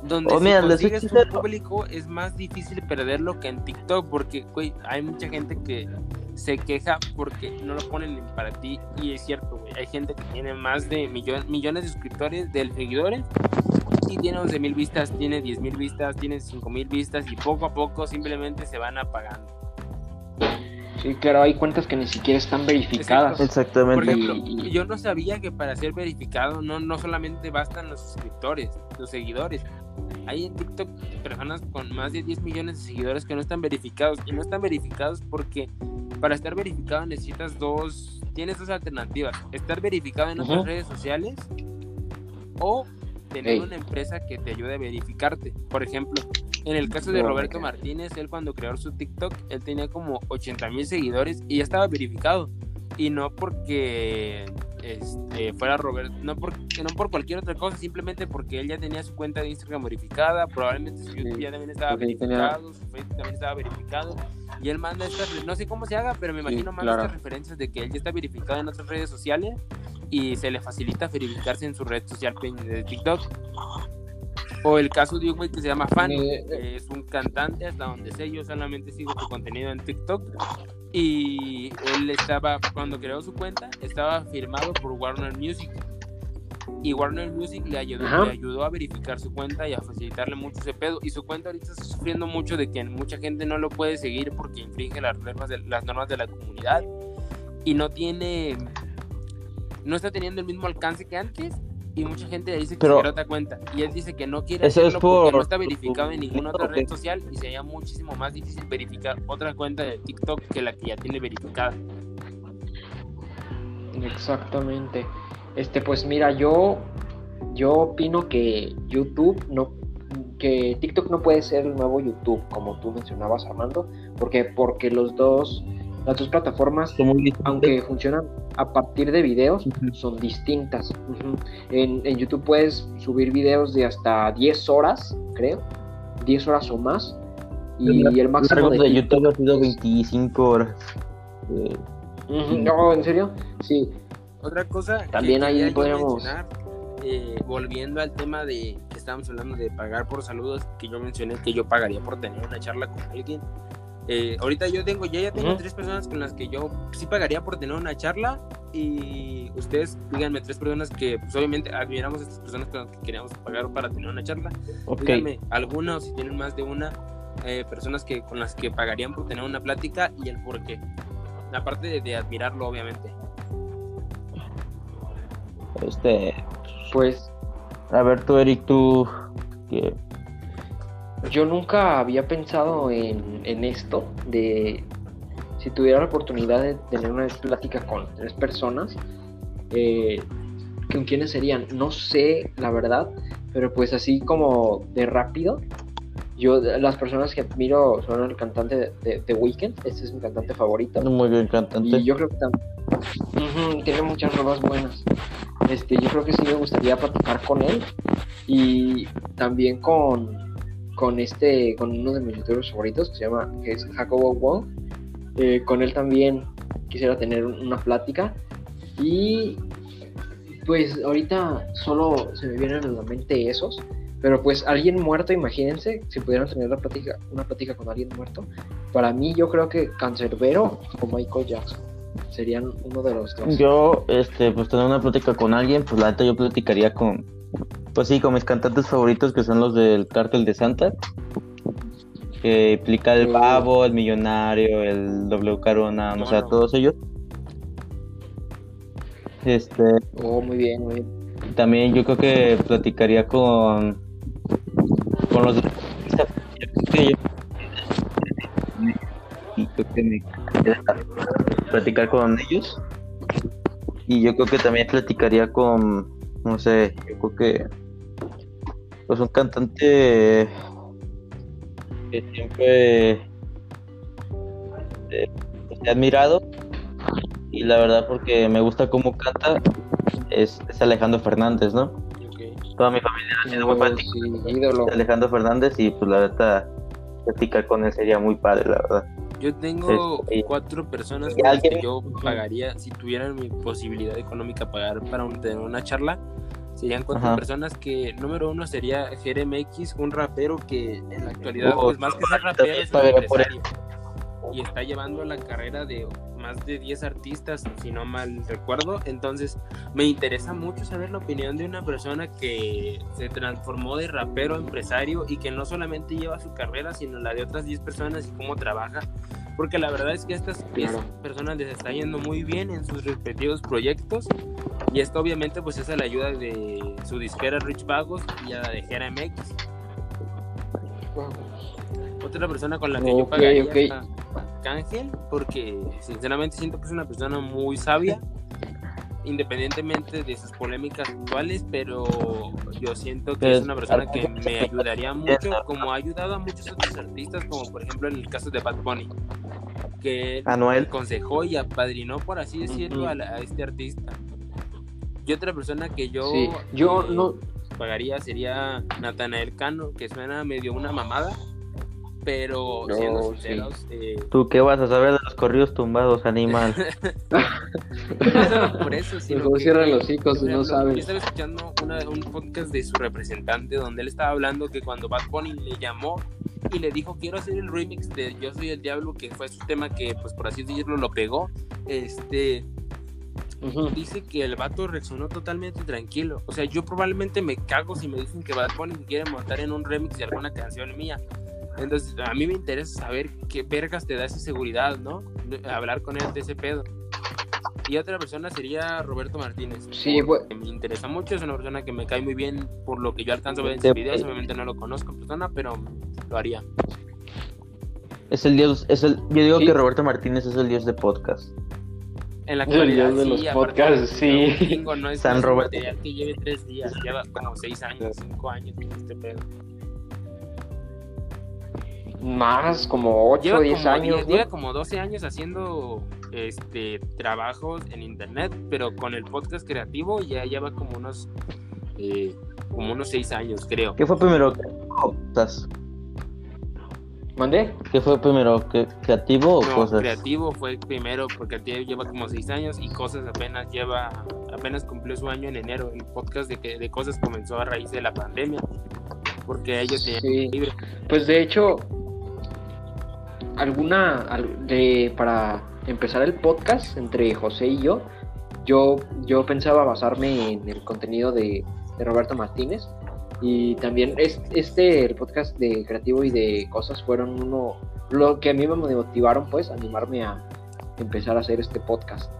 donde Oh, si mira, consigues un público es más difícil perderlo que en TikTok porque güey, hay mucha gente que se queja porque no lo ponen en para ti y es cierto, güey, hay gente que tiene más de millon- millones de suscriptores, de seguidores y tiene 11 mil vistas, tiene 10 mil vistas, tiene 5 mil vistas y poco a poco simplemente se van apagando. Sí, claro, hay cuentas que ni siquiera están verificadas. Por Exactamente. ejemplo, Y- yo no sabía que para ser verificado no, no solamente bastan los suscriptores, los seguidores. Hay en TikTok personas con más de 10 millones de seguidores que no están verificados. Y no están verificados porque para estar verificado necesitas dos, tienes dos alternativas. Estar verificado en otras redes sociales o tener Ey. una empresa que te ayude a verificarte. Por ejemplo, en el caso de Roberto. Martínez, él cuando creó su TikTok, él tenía como 80 mil seguidores y ya estaba verificado. Y no porque este, fuera Roberto, no por, no por cualquier otra cosa, simplemente porque él ya tenía su cuenta de Instagram verificada, probablemente su YouTube Sí, ya también estaba verificado, su Facebook también estaba verificado. Y él manda estas, no sé cómo se haga, pero me Sí, imagino manda claro. estas referencias de que él ya está verificado en otras redes sociales y se le facilita verificarse en su red social de TikTok. O el caso de un güey que se llama Fan, que es un cantante, hasta donde sé, yo solamente sigo su contenido en TikTok. Y él estaba, cuando creó su cuenta, estaba firmado por Warner Music. Y Warner Music le ayudó, le ayudó a verificar su cuenta y a facilitarle mucho ese pedo. Y su cuenta ahorita está sufriendo mucho de que mucha gente no lo puede seguir porque infringe las normas de, las normas de la comunidad. Y no tiene. No está teniendo el mismo alcance que antes. Y mucha gente le dice que Pero- se creó otra cuenta. Y él dice que no quiere Eso es hacerlo porque por- no está verificado en ninguna otra ¿o red social. Y sería muchísimo más difícil verificar otra cuenta de TikTok que la que ya tiene verificada. Exactamente. Este, pues mira, yo, yo opino que YouTube no, que TikTok no puede ser el nuevo YouTube, como tú mencionabas, Armando, porque, porque los dos, las dos plataformas, Son muy diferentes. aunque funcionan a partir de videos, son distintas. En, en YouTube puedes subir videos de hasta 10 horas, creo, 10 horas o más, y, el máximo largo de, YouTube ha sido es- 25 horas. Eh, No, ¿en serio? Sí. Otra cosa También que ahí podríamos- eh, volviendo al tema de que estábamos hablando de pagar por saludos, que yo mencioné que yo pagaría por tener una charla con alguien. Eh, ahorita yo tengo, ya, ya tengo tres personas con las que yo sí pagaría por tener una charla y ustedes díganme tres personas que pues obviamente admiramos a estas personas con las que queríamos pagar para tener una charla. Ok. Díganme alguna o si tienen más de una eh, personas que con las que pagarían por tener una plática y el por qué. Aparte de, de admirarlo, obviamente. Este, Pues a ver tú, Eric, tú, que yo nunca había pensado en, en esto de si tuviera la oportunidad de tener una plática con tres personas, eh, ¿con quiénes serían? No sé, la verdad, pero pues así como de rápido, yo las personas que admiro son el cantante de, de, The Weeknd, este es mi cantante favorito. muy bien cantante. Y yo creo que también tiene muchas rolas buenas. Este, yo creo que sí me gustaría platicar con él y también con, con este, con uno de mis youtubers favoritos que se llama, que es Jacobo Wong. Eh, con él también quisiera tener una plática y pues ahorita solo se me vienen a la mente esos. Pero pues alguien muerto, imagínense, si pudieran tener la plática, una plática con alguien muerto. Para mí yo creo que Cancerbero o Michael Jackson serían uno de los dos. Yo, este, pues tener una plática con alguien, pues la neta yo platicaría con, pues sí, con mis cantantes favoritos que son los del Cártel de Santa, que implica el. Pavo, el Millonario, el W Carona, o sea, todos ellos. Este, Oh, muy bien, muy bien. también yo creo que platicaría con, con los y creo que me platicar con ellos y yo creo que también platicaría con no sé yo creo que pues un cantante que siempre eh, he admirado. Y la verdad porque me gusta cómo canta es, es Alejandro Fernández no toda mi familia ha sido muy fanática de Alejandro Fernández y pues la verdad platicar con él sería muy padre la verdad. Yo tengo Este, cuatro personas ¿y con las que yo pagaría, si tuvieran mi posibilidad económica pagar para un- tener una charla, serían cuatro Ajá. personas que, número uno sería Jerem X, un rapero que en la actualidad, Oh, pues más que ser rapero, es un empresario. Y está llevando la carrera de más de 10 artistas, si no mal recuerdo. Entonces, me interesa mucho saber la opinión de una persona que se transformó de rapero a empresario y que no solamente lleva su carrera, sino la de otras 10 personas y cómo trabaja. Porque la verdad es que a estas 10 Claro. personas les está yendo muy bien en sus respectivos proyectos. Y esto obviamente pues es a la ayuda de su disquera Rich Vagos y a la de Jera MX. Otra persona con la que yo pagaría ok. a Arcángel, porque sinceramente siento que es una persona muy sabia, independientemente de sus polémicas actuales, pero yo siento que Pues, es una persona que me ayudaría mucho, como ha ayudado a muchos otros artistas, como por ejemplo en el caso de Bad Bunny, que Anuel aconsejó y apadrinó, por así decirlo, a, la- a este artista. Y otra persona que yo, Sí, yo eh, no. pagaría sería Natanael Cano, que suena medio una mamada, pero No, siendo sí. sinceros, eh, tú qué vas a saber de los corridos tumbados animal no solo por eso, sino Mejor que, cierra güey, los por no ejemplo, sabes. Yo estaba escuchando una- un podcast de su representante donde él estaba hablando que cuando Bad Bunny le llamó y le dijo quiero hacer el remix de Yo soy el diablo, que fue su tema que pues por así decirlo lo pegó, este dice que el vato reaccionó totalmente tranquilo. O sea, yo probablemente me cago si me dicen que Bad Bunny quiere montar en un remix de alguna canción mía. Entonces, a mí me interesa saber qué vergas te da esa seguridad, ¿no? Hablar con él de ese pedo. Y otra persona sería Roberto Martínez. Sí, porque me interesa mucho, es una persona que me cae muy bien por lo que yo alcanzo a ver en sus De- videos. Obviamente no lo conozco en persona, pero lo haría. es el dios es el yo digo Sí. que Roberto Martínez es el dios de podcast En la Es el actualidad, dios de sí, los aparte, podcasts, sí. no es, San Roberto. que lleve tres días, lleva como seis años, cinco años en este pedo. Más, como 8 Lleva o 10 como, años. lleva como 12 años haciendo este trabajos en internet, pero con el podcast creativo ya lleva como unos eh, como unos 6 años, creo. ¿qué fue primero? Podcast. ¿Mandé? ¿Qué fue primero? ¿Qué, ¿Creativo o No, cosas? creativo fue primero porque lleva como seis años y cosas apenas lleva, apenas cumplió su año en enero. El podcast de, que, de cosas comenzó a raíz de la pandemia porque ellos Sí. libre. Pues de hecho, alguna al- de para empezar el podcast entre José y yo, yo, yo pensaba basarme en el contenido de, de Roberto Martínez y también es- este el podcast de creativo y de cosas fueron uno lo que a mí me motivaron pues a animarme a empezar a hacer este podcast.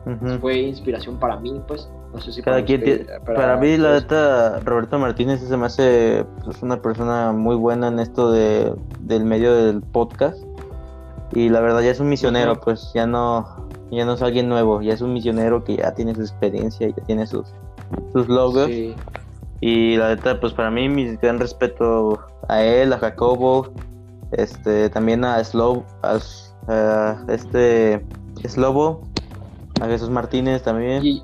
Fue inspiración para mí pues, no sé si Cada para quien usted- tiene- para, mí, la neta, Roberto Martínez se me hace pues, una persona muy buena en esto de, del medio del podcast. Y la verdad, ya es un misionero, pues ya no, ya no es alguien nuevo, ya es un misionero que ya tiene su experiencia, ya tiene sus, sus logos. Sí. Y la neta, pues para mí, mi gran respeto a él, a Jacobo, este, también a Slow, a este Slobo, a Jesús Martínez también, Y,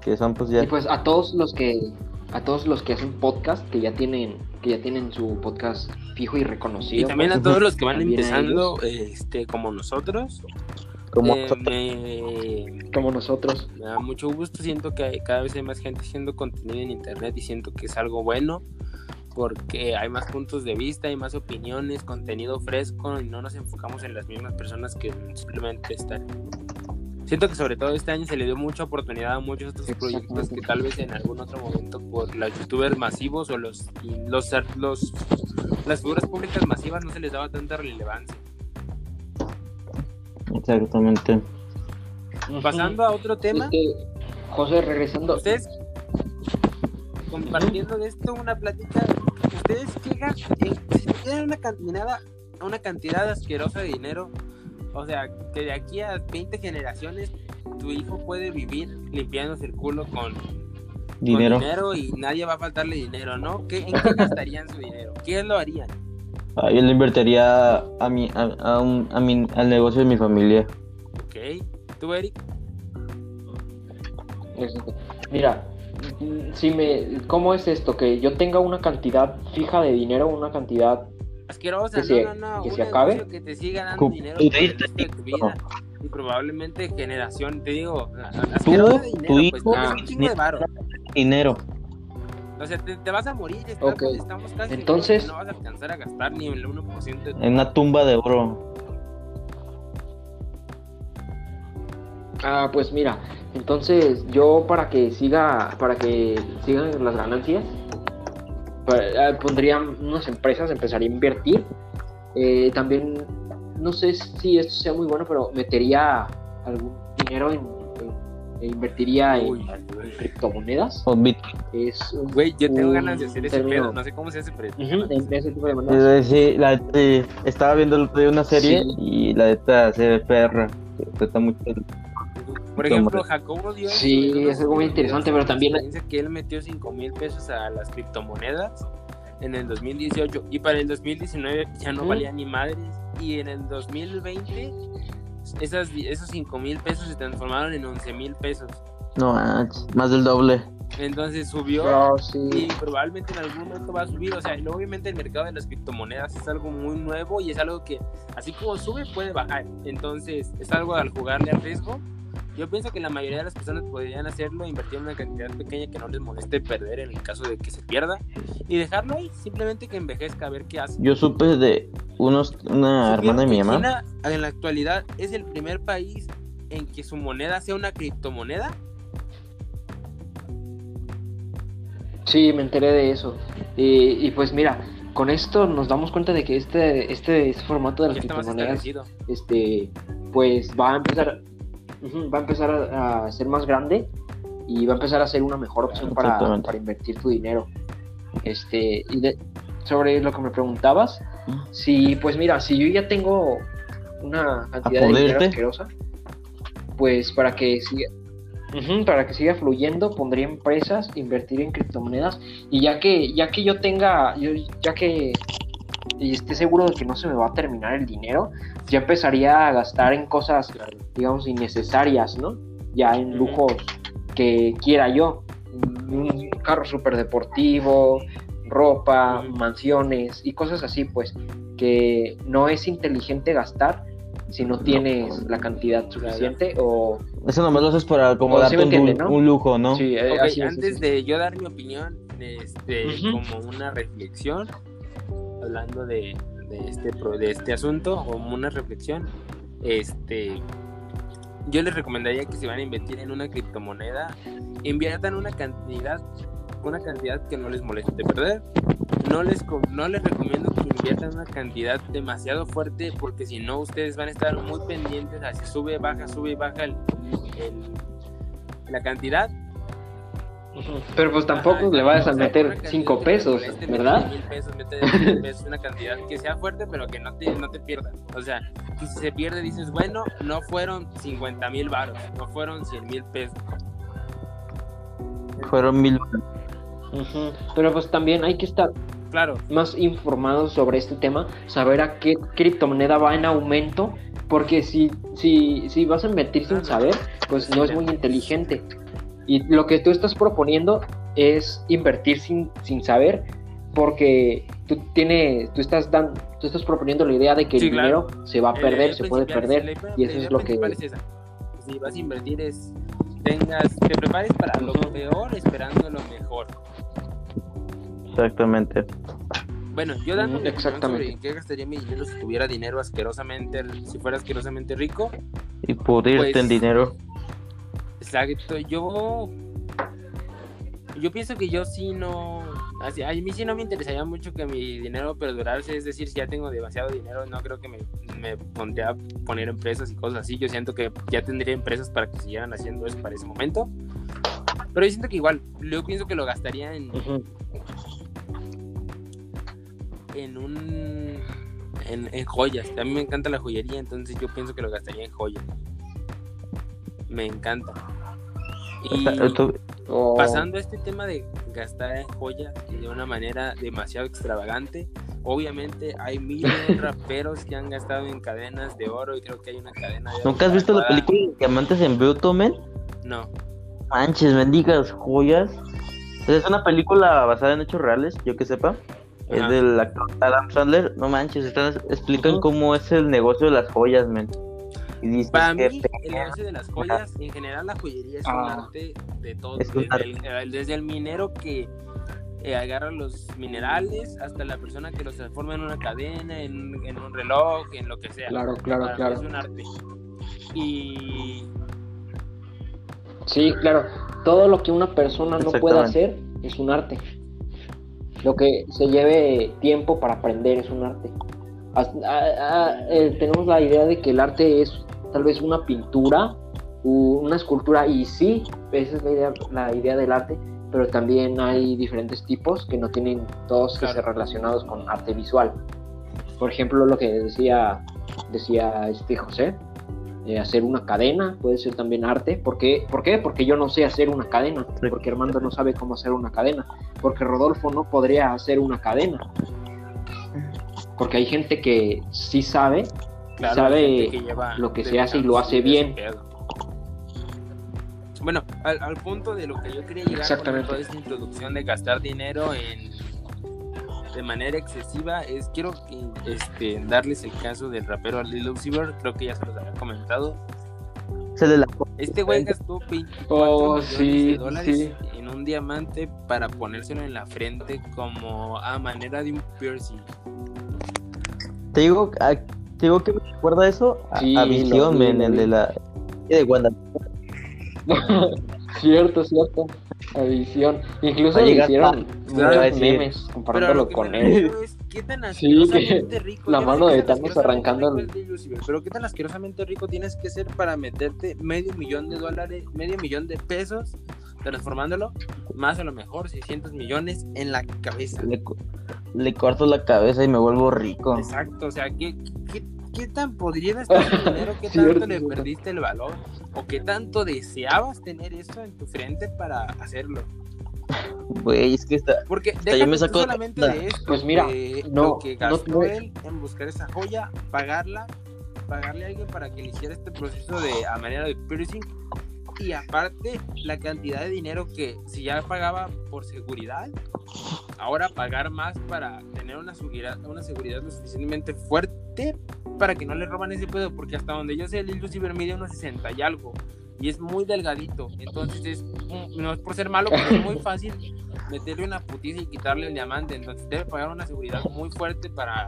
que son pues ya Y pues a todos los que a todos los que hacen podcast que ya tienen que ya tienen su podcast fijo y reconocido. Y también a pues, todos los que van empezando, este, como nosotros, como eh, me, como nosotros. me da mucho gusto. Siento que cada vez hay más gente haciendo contenido en internet y siento que es algo bueno porque hay más puntos de vista, hay más opiniones, contenido fresco y no nos enfocamos en las mismas personas que simplemente están. Siento que sobre todo este año se le dio mucha oportunidad a muchos otros proyectos que tal vez en algún otro momento por los youtubers masivos o los, y los, los las figuras públicas masivas no se les daba tanta relevancia. exactamente. Pasando a otro tema, Este, José, regresando. ustedes compartiendo de esto una plática, ustedes llegan, si tienen una cantidad, una cantidad asquerosa de dinero, o sea, que de aquí a 20 generaciones tu hijo puede vivir limpiándose el culo con Dinero. con dinero y nadie va a faltarle dinero, ¿no? ¿Qué, ¿En qué gastarían su dinero? ¿Qué lo harían? Ah, yo le invertiría a mi, a, a un- a mi- al negocio de mi familia. ¿Ok? ¿Tú, Eric? Exacto. Mira, mm, si me ¿cómo es esto? Que yo tenga una cantidad fija de dinero, una cantidad Asquerosa, Que se- no, no, no. que un se acabe. que te siga dando Cu- dinero por el resto de tu vida. Y probablemente generación, te digo, Tú, asquerosa de dinero, tu pues hijo, tienes un chingo de varo. Dinero. O sea, te, te vas a morir, estás- Ok. estamos casi Entonces- no vas a alcanzar a gastar ni el 1% de tu En una tumba de oro. Ah, pues mira, entonces yo para que siga, para que sigan las ganancias, ah, pondría unas empresas, empezaría a invertir. Eh, también, no sé si esto sea muy bueno, pero metería algún dinero en, en- e invertiría en, Uy, en criptomonedas. O Bitcoin. Es un- Güey, yo tengo un ganas de hacer ese pedo, no sé cómo se hace, pero Ujú, en ese tipo de monedas. Sí, la, sí, estaba viendo el otro día una serie Sí. y la neta se ve perra. que Está mucho. Por ejemplo, Jacobo dio Sí, es algo muy interesante, pero también- Dice que él metió 5 mil pesos a las criptomonedas en el 2018 y para el 2019 ya no valía ni madres y en el 2020 esas, esos 5 mil pesos se transformaron en 11 mil pesos. No, más del doble. Entonces subió Pero sí. y probablemente en algún momento va a subir. O sea, obviamente el mercado de las criptomonedas es algo muy nuevo y es algo que así como sube puede bajar. Entonces es algo al jugarle al riesgo. Yo pienso que la mayoría de las personas podrían hacerlo, invertir en una cantidad pequeña que no les moleste perder en el caso de que se pierda y dejarlo ahí, simplemente que envejezca, a ver qué hace. Yo supe de unos, una ¿Supieron hermana de mi que mamá. China en la actualidad es el primer país en que su moneda sea una criptomoneda. Sí, me enteré de eso. Y, y pues mira, con esto nos damos cuenta de que este, este, este formato de las criptomonedas, este, pues va a empezar, va a empezar a, a ser más grande y va a empezar a ser una mejor opción para, invertir tu dinero. Este, y de- sobre lo que me preguntabas, si, pues mira, si yo ya tengo una cantidad de dinero asquerosa, pues para que siga, para que siga fluyendo, pondría empresas, invertir en criptomonedas y ya que, ya que yo tenga, yo, ya que y esté seguro de que no se me va a terminar el dinero, ya empezaría a gastar en cosas, digamos, innecesarias, ¿no? Ya en lujos que quiera yo. Un carro súper deportivo, ropa, mansiones y cosas así, pues, que no es inteligente gastar si no tienes la cantidad suficiente o... Eso nomás lo haces para como O sí darte me un, un lujo, ¿no? Sí, eh, así antes así de yo dar mi opinión, este, como una reflexión, hablando este de este asunto, como una reflexión, este, yo les recomendaría que si van a invertir en una criptomoneda, inviertan una cantidad, una cantidad que no les moleste perder. No les, no les recomiendo que inviertan una cantidad demasiado fuerte porque si no ustedes van a estar muy pendientes a si sube, baja, sube, baja la cantidad. Pero pues tampoco Ajá, le vayas a sea, meter una cantidad 5 que te pesos, moleste, ¿verdad? mil pesos, pesos, una cantidad que sea fuerte, pero que no te, no te pierdas. O sea, que si se pierde, dices, bueno, no fueron 50 mil baros, no fueron 100 mil pesos. Fueron mil. Ujú. Pero pues también hay que estar Claro, más informados sobre este tema, saber a qué criptomoneda va en aumento, porque si, si, si vas a invertir sin Ah, saber, pues no es muy inteligente. Y lo que tú estás proponiendo es invertir sin, sin saber, porque tú tienes, tú estás dan, tú estás proponiendo la idea de que Sí, el claro. dinero se va a la perder, se puede perder, y eso es lo que principal es esa. Si vas a invertir es, tengas, te prepares para lo peor esperando lo mejor. Exactamente. Bueno, yo dando Ujú, mi exactamente. sobre en qué gastaría mi dinero si tuviera dinero asquerosamente, si fuera asquerosamente rico, Y pudrirte Pues- en dinero. Exacto, yo yo pienso que yo sí no así, a mí sí no me interesaría mucho que mi dinero perdurase, es decir, si ya tengo demasiado dinero, no creo que me, me pondría a poner empresas y cosas así, yo siento que ya tendría empresas para que siguieran haciendo eso para ese momento. Pero yo siento que igual, yo pienso que lo gastaría en, en un en, en joyas. A mí me encanta la joyería, entonces yo pienso que lo gastaría en joyas. Me encanta. Y sea, tú- O- pasando a este tema de gastar en joyas de una manera demasiado extravagante, obviamente hay miles de raperos que han gastado en cadenas de oro y creo que hay una cadena de oro ¿Nunca has visto la película de Diamantes en Bruto, men? No. Manches, bendigas joyas. Es una película basada en hechos reales, yo que sepa. Es del actor Adam Sandler. No manches, están, explican Ujú. cómo es el negocio de las joyas, men. Y dices Para mí, el negocio de las joyas, en general la joyería es un Ah. arte de todo. Un Desde el, el- desde el minero que eh, agarra los minerales hasta la persona que los transforma en una cadena, en, en un reloj, en lo que sea. Claro, claro, Para mí claro. Es un arte. Y Sí, claro. Todo lo que una persona no pueda hacer es un arte. Lo que se lleve tiempo para aprender es un arte. As- a- a- eh, tenemos la idea de que el arte es tal vez una pintura, una escultura, y sí, esa es la idea, la idea del arte, pero también hay diferentes tipos que no tienen todos que Claro. ser relacionados con arte visual. Por ejemplo, lo que decía, decía este José, eh, hacer una cadena puede ser también arte. ¿Por qué? ¿Por qué? Porque yo no sé hacer una cadena. Sí. Porque Armando no sabe cómo hacer una cadena. Porque Rodolfo no podría hacer una cadena. Porque hay gente que sí sabe, claro, sabe que lleva lo que se hace y lo hace bien. Bueno, al, al punto de lo que yo quería llegar con Exactamente. toda esta introducción de gastar dinero en de manera excesiva es quiero que, este, darles el caso del rapero Lil Uzi Vert, creo que ya se los había comentado. se le la Este güey gastó 24 Oh, millones sí, de dólares sí. en un diamante para ponérselo en la frente como a manera de un piercing. Te digo, digo que me recuerda eso a, Sí, a Visión, el de la de Wanda. cierto, cierto. La visión. Incluso a le hicieron muchos a decir. memes a comparándolo con él. es qué tan Sí, que asquerosamente rico. la mano de Thanos arrancando Vert, Pero qué tan asquerosamente rico tienes que ser para meterte medio millón de dólares, medio millón de pesos, transformándolo, más a lo mejor 600 millones en la cabeza. Le, co- le corto la cabeza y me vuelvo rico. Exacto, o sea, ¿qué, qué, qué tan podrido está tu dinero? ¿Qué Cierto, tanto le perdiste el valor? ¿O qué tanto deseabas tener eso en tu frente para hacerlo? Güey, es que está. Porque yo me saco de solamente de esto, Pues mira, de no- lo que no- gastó no- él en buscar esa joya, pagarla, pagarle a alguien para que le hiciera este proceso de a manera de piercing y aparte la cantidad de dinero que si ya pagaba por seguridad, ahora pagar más para tener una seguridad, una seguridad lo suficientemente fuerte para que no le roban ese pedo, porque hasta donde yo sé, el Lucifer mide unos 60 y algo, y es muy delgadito, entonces es, no es por ser malo, pero es muy fácil meterle una putiza y quitarle el diamante, entonces debe pagar una seguridad muy fuerte para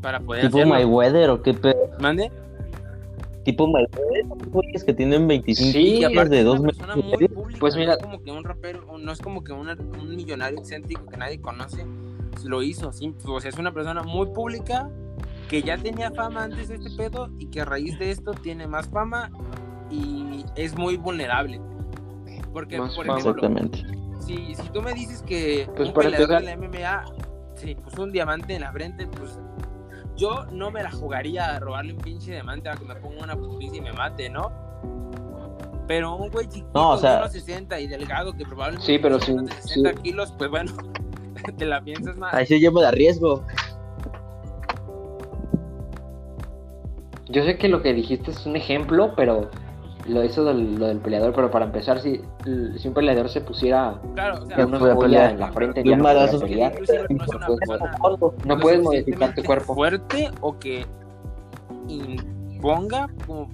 para poder ¿Tipo hacerlo. Mayweather o qué pedo? ¿Mande? ¿Tipo Mayweather? que tienen 25 Sí, Y aparte de es 2 una metros persona y muy medio. pública, Pues mira- no es como que un rapero, no es como que una- un millonario excéntrico que nadie conoce lo hizo, sí, o sea, es una persona muy pública que ya tenía fama antes de este pedo y que a raíz de esto tiene más fama y es muy vulnerable. Porque, Más por fama. ejemplo, Exactamente. si, si tú me dices que Pues un para peleador empezar- de la MMA se puso un diamante en la frente, pues yo no me la jugaría a robarle un pinche diamante a que me ponga una putiza y me mate, ¿no? Pero un güey chiquito No, o sea- de unos 60 y delgado que probablemente Sí, pero sí, unos 60 sí. kilos, pues bueno, te la piensas más. Ahí sí lleva de riesgo. Yo sé que lo que dijiste es un ejemplo, pero lo, eso del, lo del peleador, pero para empezar, si, si un peleador se pusiera Claro, o sea, Ya una fue a joya pelear. en la frente, ya no pelear. No es una No puedes, no modificar tu cuerpo. fuerte o que imponga como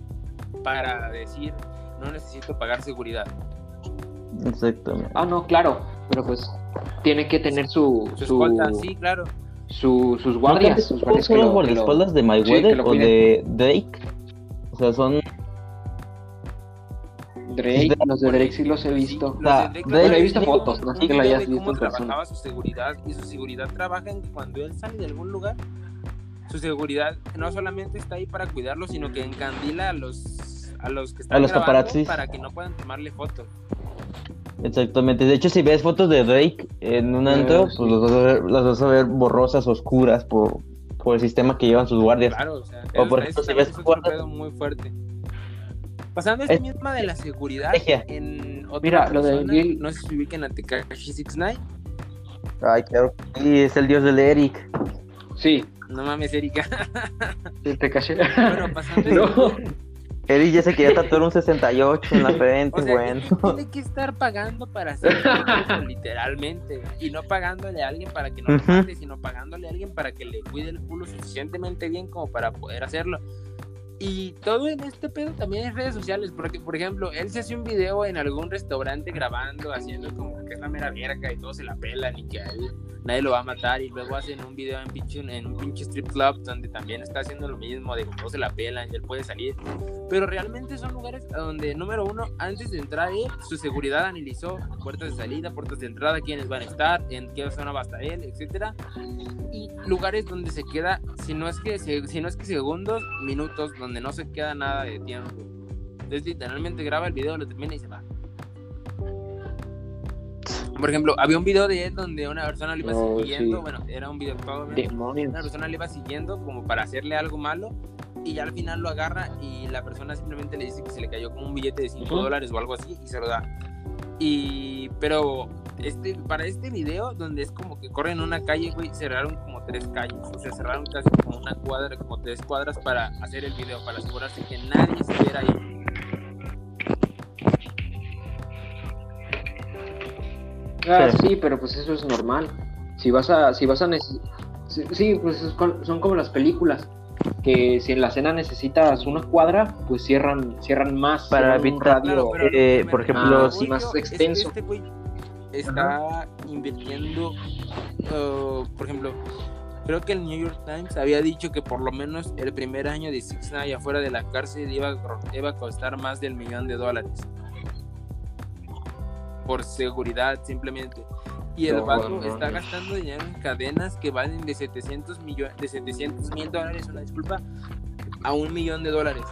para decir no necesito pagar seguridad. Exactamente. Ah, no, claro, pero pues tiene que tener su, Su su, escolta, sí, claro. Su- sus ¿No guardias. sus que guardias son los guardaespaldas de sí, Mayweather lo o de Drake? O sea, son Drake, los de Drake sí los he visto. Sí, los de sea, Drake, Drake- he visto fotos, no sé que lo hayas visto cómo en persona. trabajaba su seguridad y su seguridad trabaja en que cuando él sale de algún lugar, su seguridad no solamente está ahí para cuidarlo, sino que encandila a los a los que están los grabando paparazzis. para que no puedan tomarle fotos. Exactamente. De hecho, si ves fotos de Drake en un Eh, antro, sí. pues las vas, a ver, las vas a ver borrosas, oscuras, por, por el sistema que llevan sus guardias. Claro, o sea, O por ejemplo, si ves es otro guardas- pedo muy fuerte. Pasando este Es- misma de la seguridad en otra Mira, lo de persona, no sé si ubican a Tekashi 69. Ay, claro. Y es el dios del Eric. Sí, No mames, Erika. sí, te caché. bueno, pasando No. Eric ya se quería tatuar un 68 en la frente, O sea, bueno. tiene- que estar pagando para hacer eso, literalmente. Y no pagándole a alguien para que no lo mate, sino pagándole a alguien para que le cuide el culo suficientemente bien como para poder hacerlo. Y todo en este pedo también en redes sociales, porque por ejemplo, él se hace un video en algún restaurante grabando, haciendo como que es la mera verga y todos se la pelan y que a él nadie lo va a matar. Y luego hacen un video en, pinche, en un pinche strip club donde también está haciendo lo mismo, de que todos se la pelan y él puede salir. Pero realmente son lugares donde, número uno, antes de entrar él, su seguridad analizó puertas de salida, puertas de entrada, quiénes van a estar, en qué zona va a estar él, etcétera. Y lugares donde se queda, si no es que, si no es que segundos, minutos, donde no se queda nada de tiempo. Entonces literalmente graba el video, lo termina y se va. Por ejemplo, había un video de él donde una persona le iba Oh, siguiendo, sí. bueno, era un video Demonios. una persona le iba siguiendo como para hacerle algo malo y ya al final lo agarra y la persona simplemente le dice que se le cayó como un billete de 5 Ujú. dólares o algo así y se lo da. Y, pero este, para este video, donde es como que corren una calle, güey, cerraron como tres calles, o sea, cerraron casi como una cuadra, como tres cuadras para hacer el video, para asegurarse que nadie estuviera ahí. Ah, Sí. sí, pero pues eso es normal. Si vas a, si vas a neces- sí, pues son como las películas que si en la escena necesitas una cuadra, pues cierran, cierran más Para evitar- radio. Claro, eh, por ejemplo, sí, más extenso. Este está invirtiendo, uh, por ejemplo, creo que el New York Times había dicho que por lo menos el primer año de Six Nine afuera de la cárcel iba a, iba a costar más del millón de dólares. Por seguridad, simplemente. Y el No, no, está gastando dinero en cadenas que valen de 700 millones, de 700 mil dólares, una disculpa, a un millón de dólares.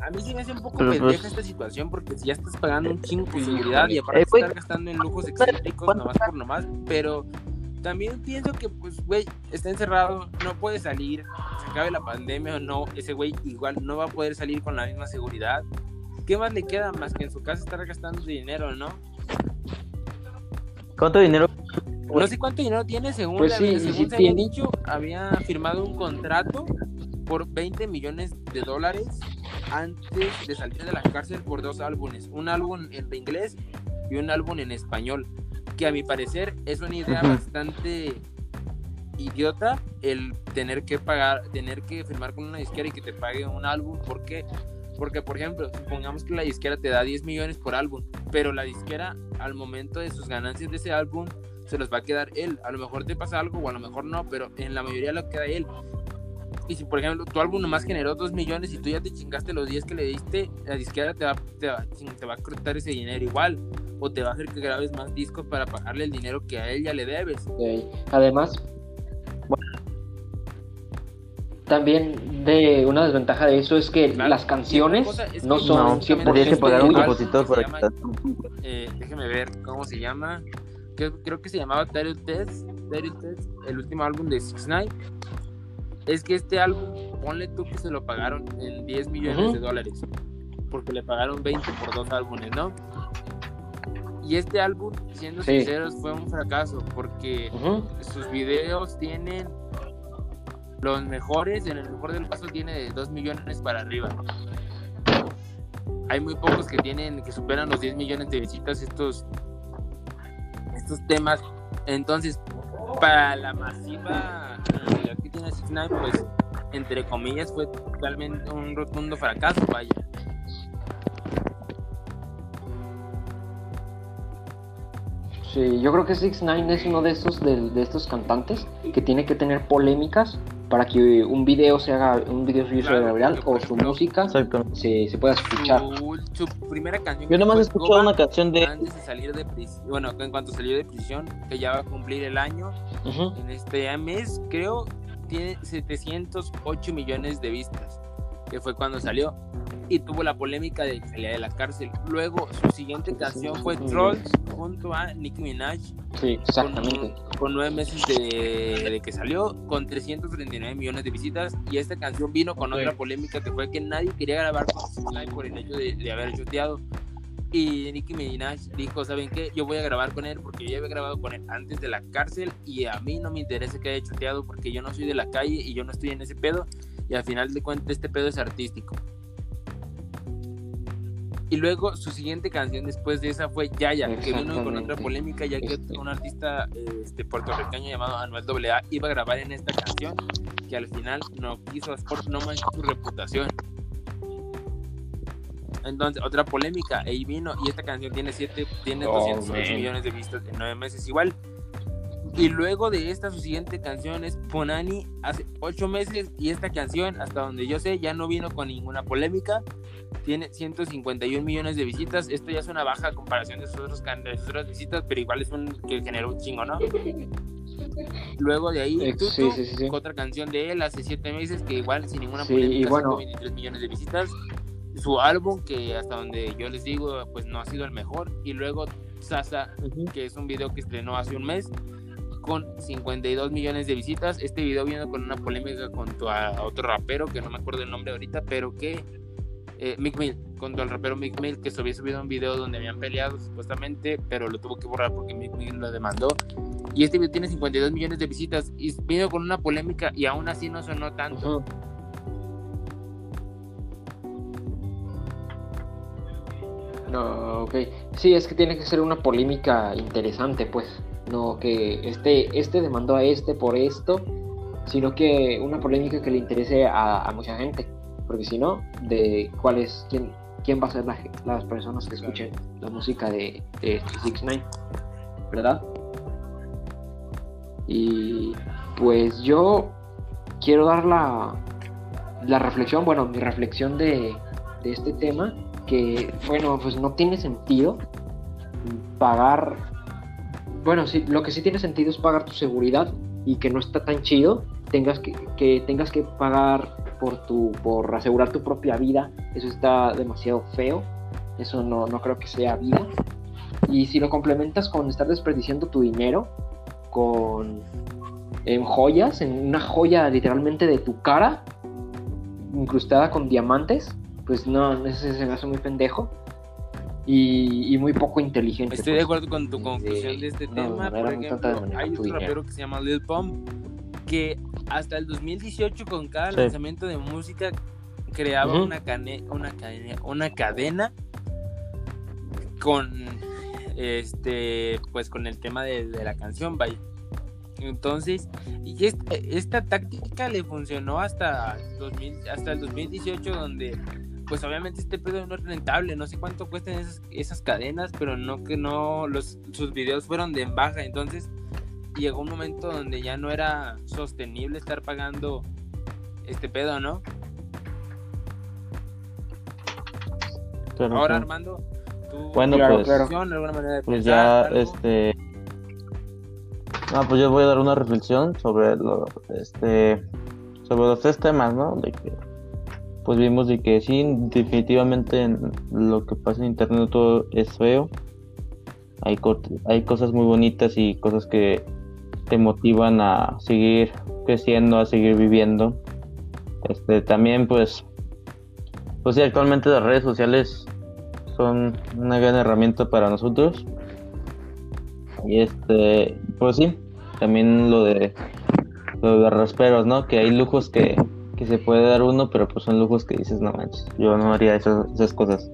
A mí sí me hace un poco Pero, pendeja pues- esta situación porque si ya estás pagando un chingo por seguridad y Eh, aparte güey, estar gastando en lujos excéntricos ¿cuánto nomás por nomás, pero también pienso que pues güey, está encerrado, no puede salir, se acabe la pandemia o no, ese güey igual no va a poder salir con la misma seguridad. ¿Qué más le queda más que en su casa estar gastando dinero, no? ¿Cuánto dinero? No sé cuánto dinero tiene, según, Pues la- sí, según sí se había tiene. dicho, había firmado un contrato por 20 millones de dólares antes de salir de la cárcel por dos álbumes, un álbum en inglés y un álbum en español. que a mi parecer es una idea Ujú. bastante idiota el tener que pagar, tener que firmar con una disquera y que te pague un álbum. ¿Por qué? Porque, por ejemplo, supongamos que la disquera te da 10 millones por álbum, pero la disquera al momento de sus ganancias de ese álbum se los va a quedar él. A lo mejor te pasa algo o a lo mejor no, pero en la mayoría lo queda él. Y si, por ejemplo, tu álbum nomás generó 2 millones y tú ya te chingaste los 10 que le diste, la disquera te va, te va, te va a cortar ese dinero igual. O te va a hacer que grabes más discos para pagarle el dinero que a él ya le debes. Ok. Además, también de una desventaja de eso es que Claro. las canciones es no que son No, únicamente tendrías que pagar a un compositor llama- quitar. eh, déjeme ver cómo se llama. Creo, creo que se llamaba Daryl Test, Test, el último álbum de Six Nine. Es que este álbum, ponle tú que se lo pagaron en 10 millones de dólares. Porque le pagaron 20 por dos álbumes, ¿no? Y este álbum, siendo Sí. sinceros, fue un fracaso porque sus videos tienen los mejores, en el mejor del caso tiene de 2 millones para arriba. Hay muy pocos que tienen, que superan los 10 millones de visitas estos, estos temas. Entonces, para la masiva Nine, pues, entre comillas, fue totalmente un rotundo fracaso, vaya. Sí, yo creo que Six Nine es uno de estos de, de estos cantantes que tiene que tener polémicas para que un video se haga un video suyo se Claro, haga viral o su música se, se pueda escuchar. Su, su primera canción Yo nomás he escuchado una canción de. antes de salir de prisión, bueno, en cuanto salió de prisión, que ya va a cumplir el año, Ujú. en este mes, creo, tiene 708 millones de vistas, que fue cuando salió, y tuvo la polémica de salía de la cárcel. Luego, su siguiente canción fue Trolls, junto a Nicki Minaj, Sí, con, exactamente. con nueve meses de, de que salió, con 339 millones de visitas, y esta canción vino con otra polémica que fue que nadie quería grabar con por el hecho de, de haber choteado. Y Nicki Minaj dijo, ¿saben qué? Yo voy a grabar con él porque yo ya había grabado con él antes de la cárcel y a mí no me interesa que haya choteado porque yo no soy de la calle y yo no estoy en ese pedo y al final de cuentas este pedo es artístico. Y luego su siguiente canción después de esa fue Yaya, que vino con otra polémica ya que Este. un artista este, puertorriqueño llamado Anuel AA iba a grabar en esta canción que al final no quiso no manchó su reputación. Entonces, otra polémica, ahí vino, y esta canción tiene siete, tiene Oh, 208 man. millones de vistas en nueve meses igual. Y luego de esta, su siguiente canción es Ponani hace ocho meses, y esta canción, hasta donde yo sé, ya no vino con ninguna polémica. Tiene 151 millones de visitas. Esto ya es una baja comparación de sus, otros de sus otras visitas, pero igual es un que generó un chingo, ¿no? Luego de ahí, Tutu, sí, sí, sí, otra canción de él hace siete meses que igual sin ninguna polémica bueno. 123 millones de visitas su álbum que hasta donde yo les digo pues no ha sido el mejor y luego Sasa Ujú. que es un video que estrenó hace un mes con 52 millones de visitas este video viene con una polémica contra a otro rapero que no me acuerdo el nombre ahorita pero que eh, Mick Mill contra el rapero Mick Mill que se había subido un video donde habían peleado supuestamente pero lo tuvo que borrar porque Mick Mill lo demandó y este video tiene 52 millones de visitas y vino con una polémica y aún así no sonó tanto Ujú. No, ok. Sí, es que tiene que ser una polémica interesante, pues. No que este, este demandó a este por esto, sino que una polémica que le interese a, a mucha gente. Porque si no, de cuál es, quién, quién va a ser la las personas que escuchen la música de, de Six Nine, ¿verdad? Y pues yo quiero dar la, la reflexión, bueno, mi reflexión de, de este tema, que bueno, pues no tiene sentido pagar, bueno, sí, lo que sí tiene sentido es pagar tu seguridad y que no está tan chido, tengas que, que tengas que pagar por tu, por asegurar tu propia vida, eso está demasiado feo, eso no, no creo que sea vida. Y si lo complementas con estar desperdiciando tu dinero, con en joyas, en una joya literalmente de tu cara, incrustada con diamantes, pues no, ese se me hace muy pendejo y, y muy poco inteligente. Estoy de pues. acuerdo con tu de conclusión de este una tema. Por muy tonta de ejemplo, manejar hay dinero. rapero que se llama Lil Pump que hasta el 2018 con cada Sí. lanzamiento de música creaba una, cane- una, cadena, una cadena con este, pues con el tema de, la canción, vaya. Entonces, y esta, táctica le funcionó hasta, 2000, hasta el 2018, donde pues obviamente este pedo no es rentable, no sé cuánto cuestan esas, esas cadenas, pero no que no, los, sus videos fueron de baja, entonces llegó un momento donde ya no era sostenible estar pagando este pedo, ¿no? Ahora Armando, tú bueno, pues, alguna manera de pues ya este no, pues yo voy a dar una reflexión sobre lo, este sobre los tres temas, ¿no? De que pues vimos de que sí, definitivamente lo que pasa en internet todo es feo. Hay, hay cosas muy bonitas y cosas que te motivan a seguir creciendo, a seguir viviendo. Este también pues pues sí, actualmente las redes sociales son una gran herramienta para nosotros. Y este, pues sí, también lo de lo de rasperos, ¿no? Que hay lujos que que se puede dar uno, pero pues son lujos que dices, no manches, yo no haría esas, esas cosas.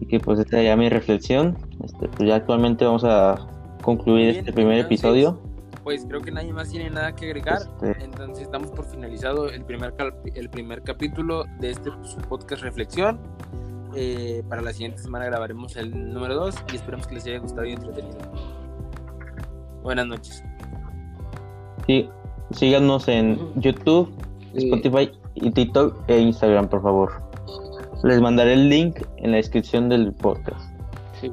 Y que pues esta ya mi reflexión, este, pues ya actualmente vamos a concluir este primer episodio. Pues creo que nadie más tiene nada que agregar, este entonces damos por finalizado el primer, el primer capítulo de este pues, podcast Reflexión. Eh, para la siguiente semana grabaremos el número 2 y esperemos que les haya gustado y entretenido. Buenas noches. Sí, síganos en YouTube, Spotify y TikTok e Instagram, por favor. Les mandaré el link en la descripción del podcast. Sí.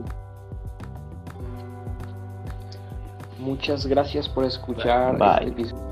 Muchas gracias por escuchar este episodio.